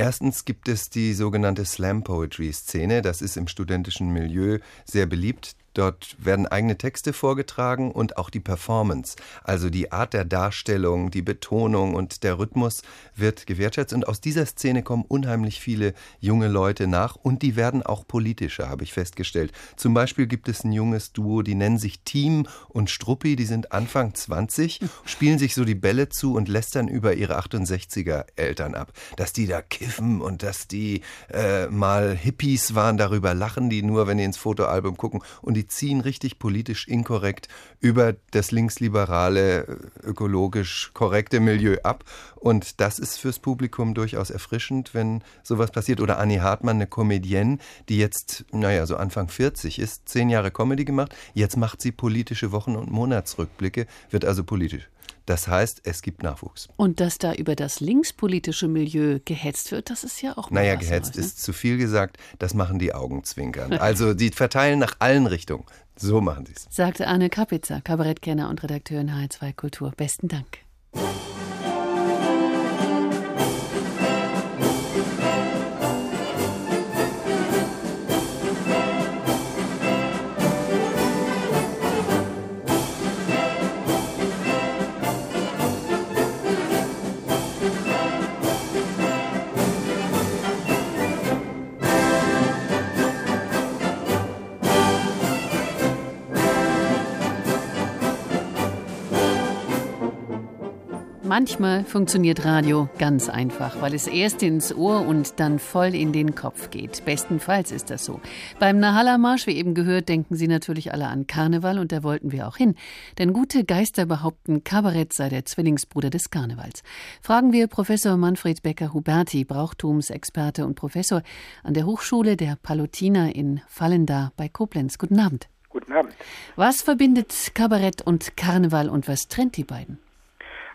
Erstens gibt es die sogenannte Slam Poetry Szene. Das ist im studentischen Milieu sehr beliebt. Dort werden eigene Texte vorgetragen und auch die Performance, also die Art der Darstellung, die Betonung und der Rhythmus wird gewertschätzt. Und aus dieser Szene kommen unheimlich viele junge Leute nach und die werden auch politischer, habe ich festgestellt. Zum Beispiel gibt es ein junges Duo, die nennen sich Team und Struppi, die sind Anfang 20, spielen sich so die Bälle zu und lästern über ihre 68er Eltern ab. Dass die da kiffen und dass die äh, mal Hippies waren, darüber lachen die nur, wenn die ins Fotoalbum gucken und ziehen richtig politisch inkorrekt über das linksliberale, ökologisch korrekte Milieu ab. Und das ist fürs Publikum durchaus erfrischend, wenn sowas passiert. Oder Annie Hartmann, eine Comedienne, die jetzt, naja, so Anfang 40 ist, zehn Jahre Comedy gemacht. Jetzt macht sie politische Wochen- und Monatsrückblicke, wird also politisch. Das heißt, es gibt Nachwuchs. Und dass da über das linkspolitische Milieu gehetzt wird, das ist ja auch Naja, gehetzt ne? ist zu viel gesagt, das machen die Augenzwinkern. Also die verteilen nach allen Richtungen. So machen sie es. Sagte Anne Kapitzer, Kabarettkenner und Redakteur in HR2 Kultur. Besten Dank. Manchmal funktioniert Radio ganz einfach, weil es erst ins Ohr und dann voll in den Kopf geht. Bestenfalls ist das so. Beim Nahalla-Marsch, wie eben gehört, denken Sie natürlich alle an Karneval und da wollten wir auch hin. Denn gute Geister behaupten, Kabarett sei der Zwillingsbruder des Karnevals. Fragen wir Professor Manfred Becker-Huberti, Brauchtumsexperte und Professor an der Hochschule der Palutiner in Fallenda bei Koblenz. Guten Abend. Guten Abend. Was verbindet Kabarett und Karneval und was trennt die beiden?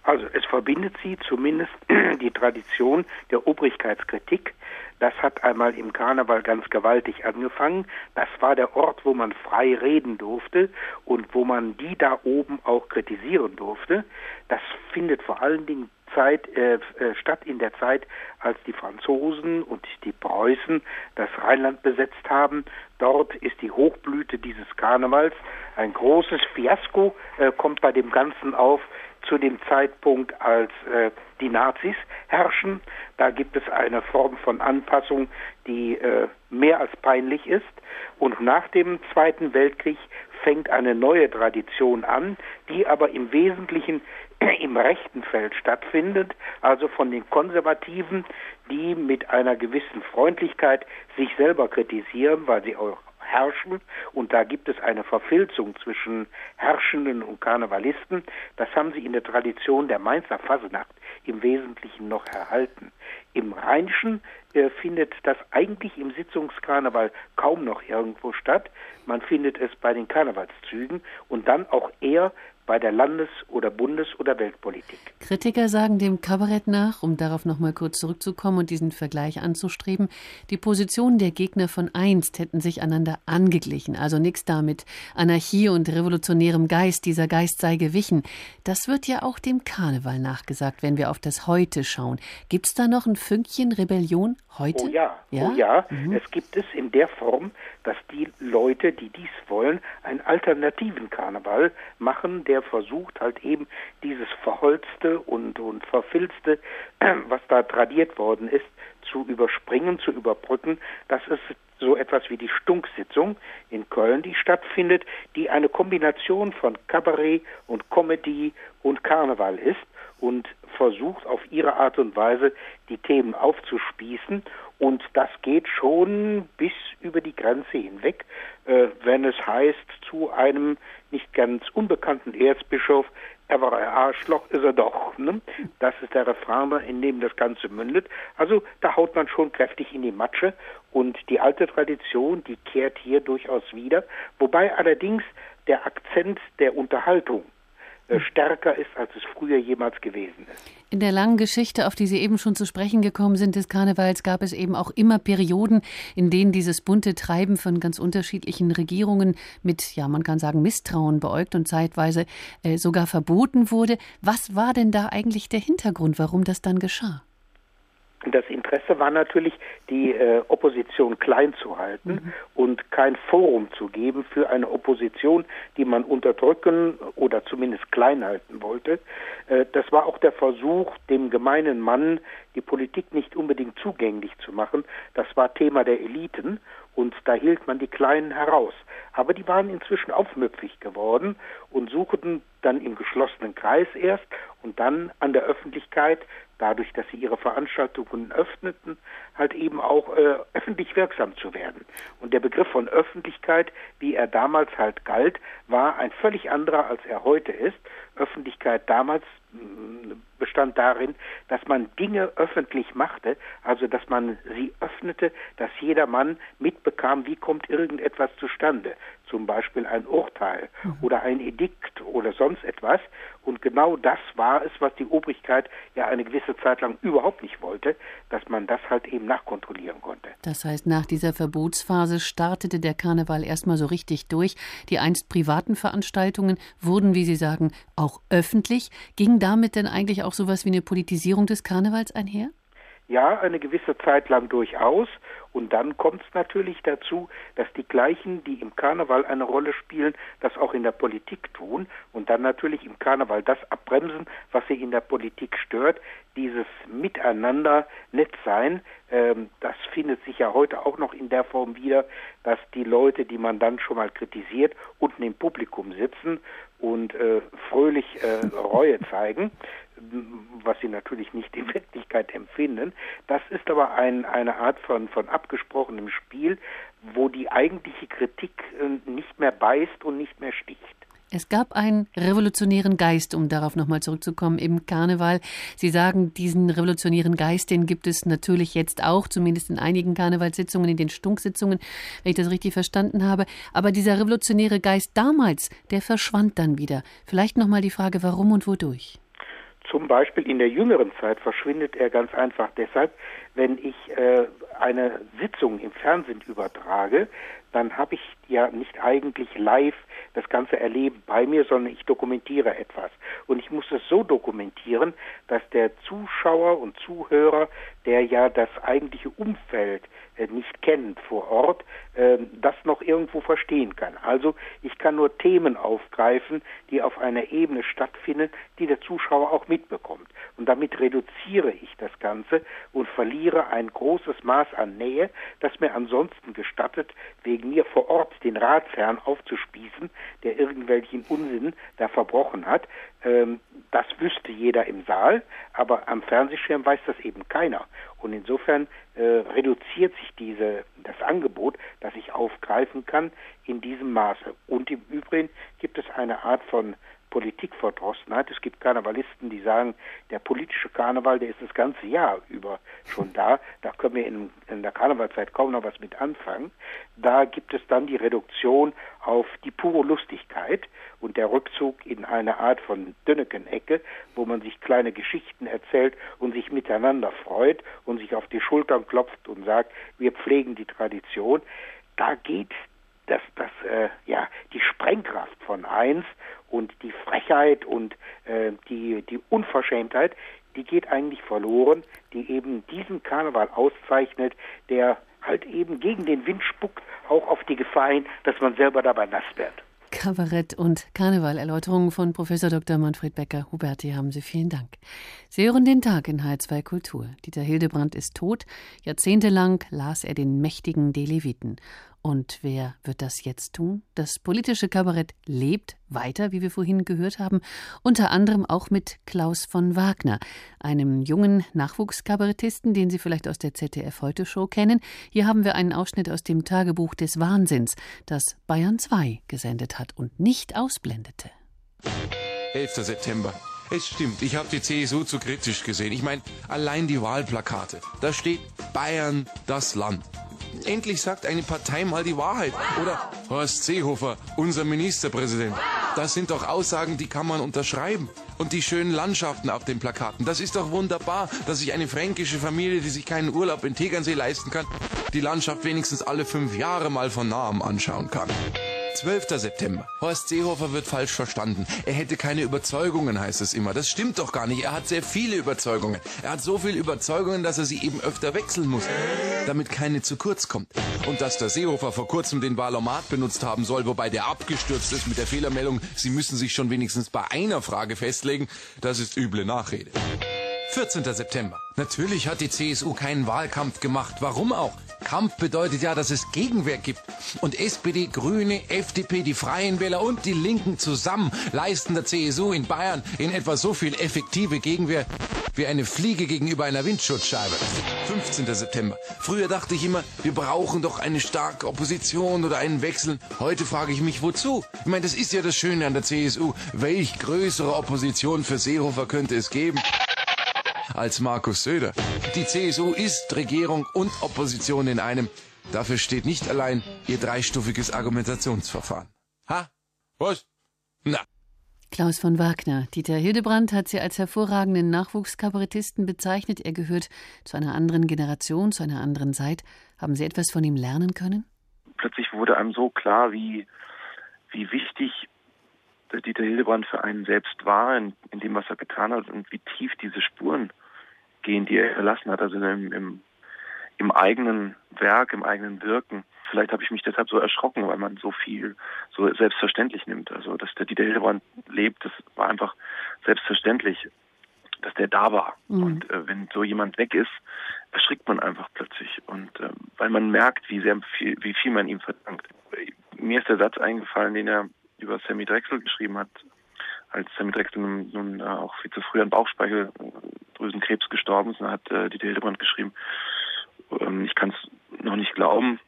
Also es verbindet sie zumindest die Tradition der Obrigkeitskritik. Das hat einmal im Karneval ganz gewaltig angefangen. Das war der Ort, wo man frei reden durfte und wo man die da oben auch kritisieren durfte. Das findet vor allen Dingen Zeit, äh, äh, statt in der Zeit, als die Franzosen und die Preußen das Rheinland besetzt haben. Dort ist die Hochblüte dieses Karnevals. Ein großes Fiasko äh, kommt bei dem Ganzen auf zu dem Zeitpunkt, als äh, die Nazis herrschen. Da gibt es eine Form von Anpassung, die äh, mehr als peinlich ist. Und nach dem Zweiten Weltkrieg fängt eine neue Tradition an, die aber im Wesentlichen im rechten Feld stattfindet, also von den Konservativen, die mit einer gewissen Freundlichkeit sich selber kritisieren, weil sie auch herrschen und da gibt es eine Verfilzung zwischen Herrschenden und Karnevalisten. Das haben sie in der Tradition der Mainzer Fasnacht im Wesentlichen noch erhalten. Im Rheinischen äh, findet das eigentlich im Sitzungskarneval kaum noch irgendwo statt. Man findet es bei den Karnevalszügen und dann auch eher bei der Landes- oder Bundes- oder Weltpolitik. Kritiker sagen dem Kabarett nach, um darauf noch mal kurz zurückzukommen und diesen Vergleich anzustreben, die Positionen der Gegner von einst hätten sich einander angeglichen, also nichts damit Anarchie und revolutionärem Geist, dieser Geist sei gewichen. Das wird ja auch dem Karneval nachgesagt, wenn wir auf das Heute schauen. Gibt es da noch ein Fünkchen Rebellion heute? Oh ja, ja? oh ja. Mhm. Es gibt es in der Form, dass die Leute, die dies wollen, einen alternativen Karneval machen, der versucht halt eben dieses Verholzte und, und Verfilzte, was da tradiert worden ist, zu überspringen, zu überbrücken. Das ist so etwas wie die Stunksitzung in Köln, die stattfindet, die eine Kombination von Kabarett und Comedy und Karneval ist und versucht auf ihre Art und Weise die Themen aufzuspießen und das geht schon bis über die Grenze hinweg, äh, wenn es heißt zu einem nicht ganz unbekannten Erzbischof, er war ein Arschloch, ist er doch. Ne? Das ist der Refrain, in dem das Ganze mündet. Also da haut man schon kräftig in die Matsche und die alte Tradition, die kehrt hier durchaus wieder, wobei allerdings der Akzent der Unterhaltung stärker ist, als es früher jemals gewesen ist. In der langen Geschichte, auf die Sie eben schon zu sprechen gekommen sind, des Karnevals, gab es eben auch immer Perioden, in denen dieses bunte Treiben von ganz unterschiedlichen Regierungen mit, ja, man kann sagen, Misstrauen beäugt und zeitweise äh, sogar verboten wurde. Was war denn da eigentlich der Hintergrund, warum das dann geschah? Das Interesse war natürlich, die äh, Opposition klein zu halten mhm. und kein Forum zu geben für eine Opposition, die man unterdrücken oder zumindest klein halten wollte. Äh, das war auch der Versuch, dem gemeinen Mann die Politik nicht unbedingt zugänglich zu machen. Das war Thema der Eliten und da hielt man die Kleinen heraus. Aber die waren inzwischen aufmüpfig geworden und suchten dann im geschlossenen Kreis erst und dann an der Öffentlichkeit, dadurch, dass sie ihre Veranstaltungen öffneten, halt eben auch äh, öffentlich wirksam zu werden. Und der Begriff von Öffentlichkeit, wie er damals halt galt, war ein völlig anderer, als er heute ist. Öffentlichkeit damals bestand darin, dass man Dinge öffentlich machte, also dass man sie öffnete, dass jeder Mann mitbekam, wie kommt irgendetwas zustande, zum Beispiel ein Urteil mhm. oder ein Edikt oder sonst etwas. Und genau das war es, was die Obrigkeit ja eine gewisse Zeit lang überhaupt nicht wollte, dass man das halt eben nachkontrollieren konnte. Das heißt, nach dieser Verbotsphase startete der Karneval erstmal so richtig durch. Die einst privaten Veranstaltungen wurden, wie Sie sagen, auch öffentlich. Ging damit denn eigentlich auch sowas wie eine Politisierung des Karnevals einher? Ja, eine gewisse Zeit lang durchaus. Und dann kommt es natürlich dazu, dass die gleichen, die im Karneval eine Rolle spielen, das auch in der Politik tun und dann natürlich im Karneval das abbremsen, was sie in der Politik stört. Dieses Miteinander nett sein, ähm, das findet sich ja heute auch noch in der Form wieder, dass die Leute, die man dann schon mal kritisiert, unten im Publikum sitzen und äh, fröhlich äh, Reue zeigen was sie natürlich nicht in Wirklichkeit empfinden. Das ist aber ein, eine Art von, von abgesprochenem Spiel, wo die eigentliche Kritik äh, nicht mehr beißt und nicht mehr sticht. Es gab einen revolutionären Geist, um darauf nochmal zurückzukommen, im Karneval. Sie sagen, diesen revolutionären Geist, den gibt es natürlich jetzt auch, zumindest in einigen Karnevalssitzungen, in den Stunksitzungen, wenn ich das richtig verstanden habe. Aber dieser revolutionäre Geist damals, der verschwand dann wieder. Vielleicht nochmal die Frage, warum und wodurch? Zum Beispiel in der jüngeren Zeit verschwindet er ganz einfach deshalb, wenn ich äh, eine Sitzung im Fernsehen übertrage, dann habe ich ja nicht eigentlich live das ganze Erleben bei mir, sondern ich dokumentiere etwas. Und ich muss es so dokumentieren, dass der Zuschauer und Zuhörer, der ja das eigentliche Umfeld äh, nicht kennt vor Ort, äh, das noch irgendwo verstehen kann. Also ich kann nur Themen aufgreifen, die auf einer Ebene stattfinden, die der Zuschauer auch mitbekommt. Und damit reduziere ich das Ganze und verliere ein großes Maß an Nähe, das mir ansonsten gestattet, wegen mir vor Ort den Ratsherrn aufzuspießen, der irgendwelchen Unsinn da verbrochen hat. Ähm, das wüsste jeder im Saal, aber am Fernsehschirm weiß das eben keiner. Und insofern äh, reduziert sich diese, das Angebot, das ich aufgreifen kann, in diesem Maße. Und im Übrigen gibt es eine Art von Politikverdrossenheit. Es gibt Karnevalisten, die sagen, der politische Karneval, der ist das ganze Jahr über schon da. Da können wir in, in der Karnevalzeit kaum noch was mit anfangen. Da gibt es dann die Reduktion auf die pure Lustigkeit und der Rückzug in eine Art von Dönneken-Ecke, wo man sich kleine Geschichten erzählt und sich miteinander freut und sich auf die Schultern klopft und sagt, wir pflegen die Tradition. Da geht das, das, äh, ja, die Sprengkraft von eins und die Frechheit und äh, die, die Unverschämtheit, die geht eigentlich verloren, die eben diesen Karneval auszeichnet, der halt eben gegen den Wind spuckt, auch auf die Gefahr hin, dass man selber dabei nass wird. Kabarett und Karneval-Erläuterungen von Professor Dr. Manfred Becker. Huberti, haben Sie vielen Dank. Sie hören den Tag in H2 Kultur. Dieter Hildebrand ist tot. Jahrzehntelang las er den mächtigen De Leviten. Und wer wird das jetzt tun? Das politische Kabarett lebt weiter, wie wir vorhin gehört haben, unter anderem auch mit Klaus von Wagner, einem jungen Nachwuchskabarettisten, den Sie vielleicht aus der ZDF Heute Show kennen. Hier haben wir einen Ausschnitt aus dem Tagebuch des Wahnsinns, das Bayern 2 gesendet hat und nicht ausblendete. 11. September. Es stimmt, ich habe die CSU zu kritisch gesehen. Ich meine, allein die Wahlplakate. Da steht Bayern das Land. Endlich sagt eine Partei mal die Wahrheit. Oder Horst Seehofer, unser Ministerpräsident. Das sind doch Aussagen, die kann man unterschreiben. Und die schönen Landschaften auf den Plakaten. Das ist doch wunderbar, dass sich eine fränkische Familie, die sich keinen Urlaub in Tegernsee leisten kann, die Landschaft wenigstens alle fünf Jahre mal von nahem anschauen kann. 12. September. Horst Seehofer wird falsch verstanden. Er hätte keine Überzeugungen, heißt es immer. Das stimmt doch gar nicht. Er hat sehr viele Überzeugungen. Er hat so viele Überzeugungen, dass er sie eben öfter wechseln muss, damit keine zu kurz kommt. Und dass der Seehofer vor kurzem den Wahlomat benutzt haben soll, wobei der abgestürzt ist mit der Fehlermeldung, Sie müssen sich schon wenigstens bei einer Frage festlegen, das ist üble Nachrede. 14. September. Natürlich hat die CSU keinen Wahlkampf gemacht. Warum auch? Kampf bedeutet ja, dass es Gegenwehr gibt. Und SPD, Grüne, FDP, die Freien Wähler und die Linken zusammen leisten der CSU in Bayern in etwa so viel effektive Gegenwehr wie eine Fliege gegenüber einer Windschutzscheibe. 15. September. Früher dachte ich immer, wir brauchen doch eine starke Opposition oder einen Wechsel. Heute frage ich mich, wozu? Ich meine, das ist ja das Schöne an der CSU. Welch größere Opposition für Seehofer könnte es geben? Als Markus Söder. Die CSU ist Regierung und Opposition in einem. Dafür steht nicht allein ihr dreistufiges Argumentationsverfahren. Ha? Was? Na. Klaus von Wagner. Dieter Hildebrand hat sie als hervorragenden Nachwuchskabarettisten bezeichnet. Er gehört zu einer anderen Generation, zu einer anderen Zeit. Haben Sie etwas von ihm lernen können? Plötzlich wurde einem so klar, wie, wie wichtig Dieter Hildebrand für einen selbst war, in, in, dem, was er getan hat und wie tief diese Spuren gehen, die er verlassen hat, also im, im, im eigenen Werk, im eigenen Wirken. Vielleicht habe ich mich deshalb so erschrocken, weil man so viel so selbstverständlich nimmt. Also, dass der Dieter Hildebrand lebt, das war einfach selbstverständlich, dass der da war. Mhm. Und äh, wenn so jemand weg ist, erschrickt man einfach plötzlich. Und äh, weil man merkt, wie sehr viel, wie viel man ihm verdankt. Mir ist der Satz eingefallen, den er über Sammy Drexel geschrieben hat, als Sammy Drexel nun, nun äh, auch viel zu früh an Bauchspeicheldrüsenkrebs gestorben ist, hat äh, Dieter Hildebrand geschrieben, ähm, ich kann es noch nicht glauben,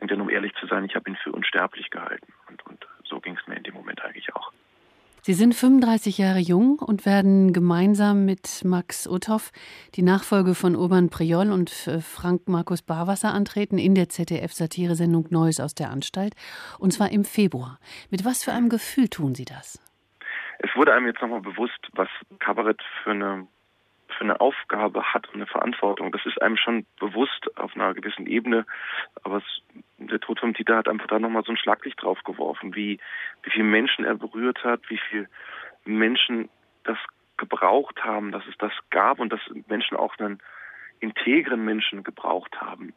denn um ehrlich zu sein, ich habe ihn für unsterblich gehalten. Und, und so ging es mir in dem Moment eigentlich auch. Sie sind 35 Jahre jung und werden gemeinsam mit Max Uthoff die Nachfolge von Urban Priol und äh, Frank Markus Barwasser antreten in der ZDF-Satiresendung Neues aus der Anstalt. Und zwar im Februar. Mit was für einem Gefühl tun Sie das? Es wurde einem jetzt nochmal bewusst, was Kabarett für eine für eine Aufgabe hat und eine Verantwortung. Das ist einem schon bewusst auf einer gewissen Ebene, aber es, der Tod vom Dieter hat einfach da nochmal so ein Schlaglicht drauf geworfen, wie, wie viele Menschen er berührt hat, wie viele Menschen das gebraucht haben, dass es das gab und dass Menschen auch einen integren Menschen gebraucht haben.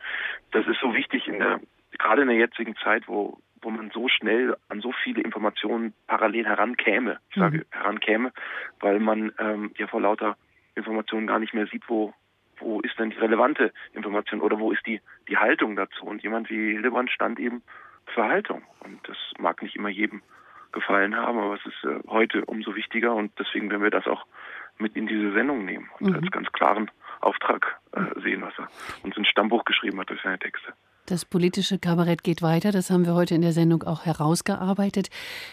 Das ist so wichtig in der, gerade in der jetzigen Zeit, wo, wo man so schnell an so viele Informationen parallel herankäme, ich sage mhm. herankäme, weil man ähm, ja vor lauter Informationen gar nicht mehr sieht, wo, wo ist denn die relevante Information oder wo ist die, die Haltung dazu. Und jemand wie Hildebrand stand eben für Haltung. Und das mag nicht immer jedem gefallen haben, aber es ist äh, heute umso wichtiger und deswegen werden wir das auch mit in diese Sendung nehmen und mhm. als ganz klaren Auftrag äh, sehen, was er uns ins Stammbuch geschrieben hat durch seine Texte. Das politische Kabarett geht weiter, das haben wir heute in der Sendung auch herausgearbeitet.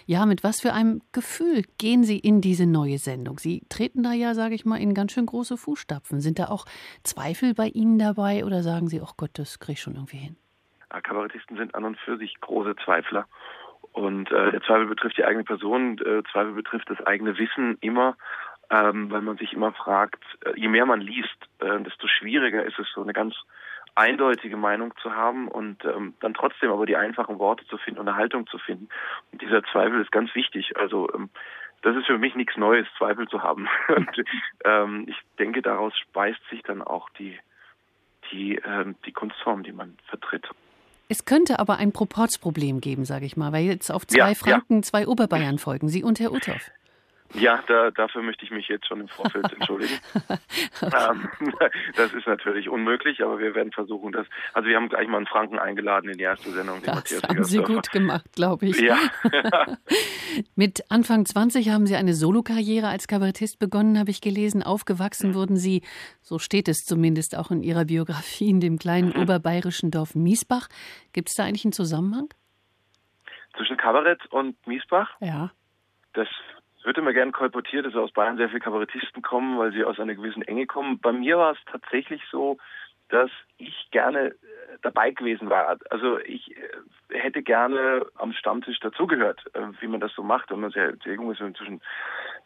Ja, mit was für einem Gefühl gehen Sie in diese neue Sendung? Sie treten da ja, sage ich mal, in ganz schön große Fußstapfen. Sind da auch Zweifel bei Ihnen dabei oder sagen Sie, oh Gott, das kriege ich schon irgendwie hin? Kabarettisten sind an und für sich große Zweifler. Und äh, der Zweifel betrifft die eigene Person, äh, Zweifel betrifft das eigene Wissen immer, ähm, weil man sich immer fragt, äh, je mehr man liest, äh, desto schwieriger ist es, so eine ganz eindeutige Meinung zu haben und ähm, dann trotzdem aber die einfachen Worte zu finden und eine Haltung zu finden. Und dieser Zweifel ist ganz wichtig. Also ähm, das ist für mich nichts Neues, Zweifel zu haben. und, ähm, ich denke, daraus speist sich dann auch die, die, ähm, die Kunstform, die man vertritt. Es könnte aber ein Proportsproblem geben, sage ich mal, weil jetzt auf zwei ja, Franken ja. zwei Oberbayern folgen, Sie und Herr Uthoff. Ja, da, dafür möchte ich mich jetzt schon im Vorfeld entschuldigen. ähm, das ist natürlich unmöglich, aber wir werden versuchen, das. Also wir haben gleich mal einen Franken eingeladen in die erste Sendung. Das haben Sie gut gemacht, glaube ich. Ja. Mit Anfang 20 haben Sie eine Solokarriere als Kabarettist begonnen, habe ich gelesen. Aufgewachsen mhm. wurden Sie, so steht es zumindest auch in Ihrer Biografie, in dem kleinen mhm. oberbayerischen Dorf Miesbach. Gibt es da eigentlich einen Zusammenhang? Zwischen Kabarett und Miesbach? Ja. Das wird immer gern kolportiert, dass aus Bayern sehr viele Kabarettisten kommen, weil sie aus einer gewissen Enge kommen. Bei mir war es tatsächlich so, dass ich gerne äh, dabei gewesen war. Also ich äh, hätte gerne am Stammtisch dazugehört, äh, wie man das so macht, wenn man sehr, sehr jung ist, zwischen,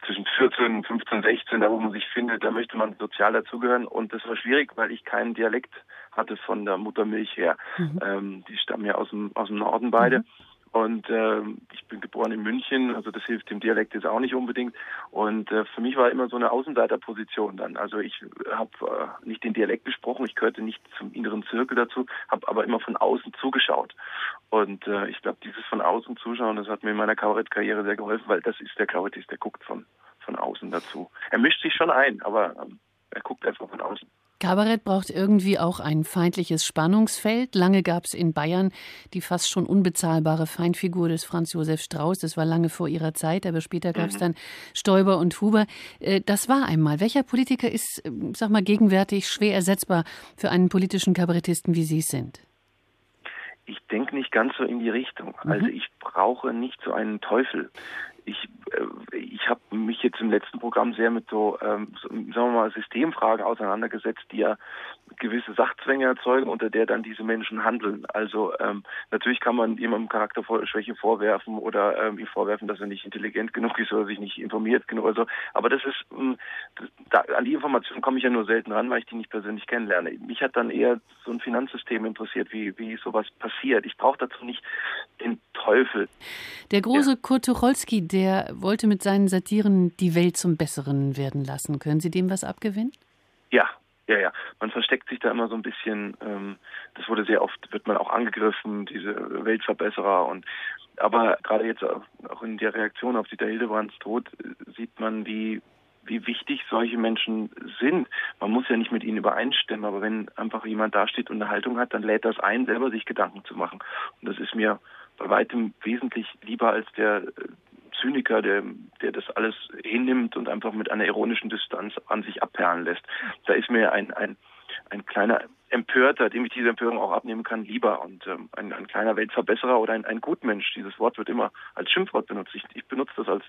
zwischen 14, 15, 16, da wo man sich findet, da möchte man sozial dazugehören. Und das war schwierig, weil ich keinen Dialekt hatte von der Muttermilch her. Mhm. Ähm, die stammen ja aus dem, aus dem Norden beide. Mhm. Und äh, ich bin geboren in München, also das hilft dem Dialekt jetzt auch nicht unbedingt. Und äh, für mich war immer so eine Außenseiterposition dann. Also ich habe äh, nicht den Dialekt gesprochen, ich gehörte nicht zum inneren Zirkel dazu, habe aber immer von außen zugeschaut. Und äh, ich glaube, dieses von außen zuschauen, das hat mir in meiner Kabarettkarriere sehr geholfen, weil das ist der Kabarettist, der guckt von, von außen dazu. Er mischt sich schon ein, aber ähm, er guckt einfach von außen. Kabarett braucht irgendwie auch ein feindliches Spannungsfeld. Lange gab es in Bayern die fast schon unbezahlbare Feindfigur des Franz Josef Strauß. Das war lange vor ihrer Zeit, aber später gab es mhm. dann Stoiber und Huber. Äh, das war einmal. Welcher Politiker ist, äh, sag mal, gegenwärtig schwer ersetzbar für einen politischen Kabarettisten, wie Sie es sind? Ich denke nicht ganz so in die Richtung. Mhm. Also ich brauche nicht so einen Teufel ich, äh, ich habe mich jetzt im letzten Programm sehr mit so, ähm, sagen wir mal, Systemfragen auseinandergesetzt, die ja gewisse Sachzwänge erzeugen, unter der dann diese Menschen handeln. Also ähm, natürlich kann man jemandem Charakterschwäche vorwerfen oder ähm, ihm vorwerfen, dass er nicht intelligent genug ist oder sich nicht informiert genug oder so. Aber das ist, ähm, das, da, an die Informationen komme ich ja nur selten ran, weil ich die nicht persönlich kennenlerne. Mich hat dann eher so ein Finanzsystem interessiert, wie, wie sowas passiert. Ich brauche dazu nicht den Teufel. Der große ja. Kurt Tucholsky, der wollte mit seinen Satiren die Welt zum Besseren werden lassen. Können Sie dem was abgewinnen? Ja, ja, ja. Man versteckt sich da immer so ein bisschen. Ähm, das wurde sehr oft, wird man auch angegriffen, diese Weltverbesserer und aber gerade jetzt auch in der Reaktion auf Dieter Hildebrands Tod sieht man, wie wie wichtig solche Menschen sind. Man muss ja nicht mit ihnen übereinstimmen, aber wenn einfach jemand dasteht und eine Haltung hat, dann lädt das ein, selber sich Gedanken zu machen. Und das ist mir bei weitem wesentlich lieber als der Zyniker, der, der das alles hinnimmt und einfach mit einer ironischen Distanz an sich abperlen lässt. Da ist mir ein, ein, ein kleiner Empörter, dem ich diese Empörung auch abnehmen kann, lieber. Und ähm, ein, ein kleiner Weltverbesserer oder ein, ein Gutmensch, dieses Wort wird immer als Schimpfwort benutzt. Ich, ich benutze das als,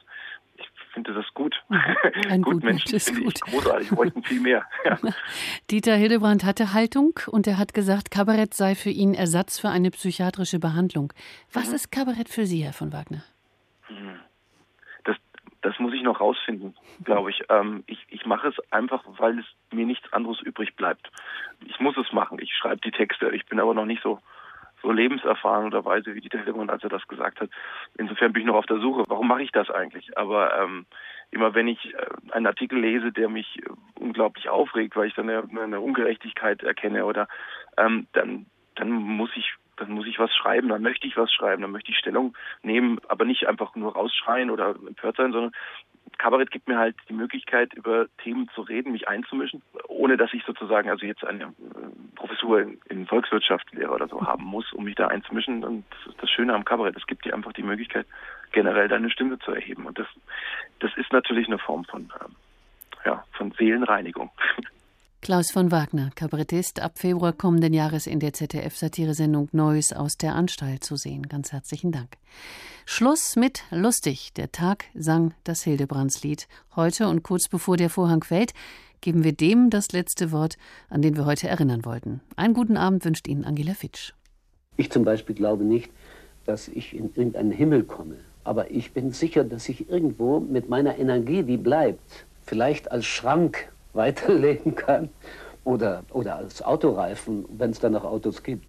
ich finde das gut. Ein Gutmensch ist finde gut. ich großartig, bräuchten viel mehr. Ja. Dieter Hildebrand hatte Haltung und er hat gesagt, Kabarett sei für ihn Ersatz für eine psychiatrische Behandlung. Was mhm. ist Kabarett für Sie, Herr von Wagner? Das muss ich noch rausfinden, glaube ich. Ähm, ich. Ich mache es einfach, weil es mir nichts anderes übrig bleibt. Ich muss es machen. Ich schreibe die Texte. Ich bin aber noch nicht so so lebenserfahren oder weise wie Dieter Hildebrand, als er das gesagt hat. Insofern bin ich noch auf der Suche. Warum mache ich das eigentlich? Aber ähm, immer wenn ich äh, einen Artikel lese, der mich äh, unglaublich aufregt, weil ich dann eine, eine Ungerechtigkeit erkenne oder ähm, dann dann muss ich dann muss ich was schreiben, dann möchte ich was schreiben, dann möchte ich Stellung nehmen, aber nicht einfach nur rausschreien oder empört sein, sondern Kabarett gibt mir halt die Möglichkeit, über Themen zu reden, mich einzumischen, ohne dass ich sozusagen also jetzt eine äh, Professur in, in Volkswirtschaftslehre oder so haben muss, um mich da einzumischen. Und das, das Schöne am Kabarett, es gibt dir einfach die Möglichkeit, generell deine Stimme zu erheben. Und das, das ist natürlich eine Form von, ähm, ja, von Seelenreinigung. Klaus von Wagner, Kabarettist, ab Februar kommenden Jahres in der ZDF-Satiresendung Neues aus der Anstalt zu sehen. Ganz herzlichen Dank. Schluss mit Lustig. Der Tag sang das Hildebrandslied. Heute und kurz bevor der Vorhang fällt, geben wir dem das letzte Wort, an den wir heute erinnern wollten. Einen guten Abend wünscht Ihnen Angela Fitsch. Ich zum Beispiel glaube nicht, dass ich in irgendeinen Himmel komme. Aber ich bin sicher, dass ich irgendwo mit meiner Energie, die bleibt, vielleicht als Schrank weiterleben kann oder, oder als Autoreifen, wenn es dann noch Autos gibt.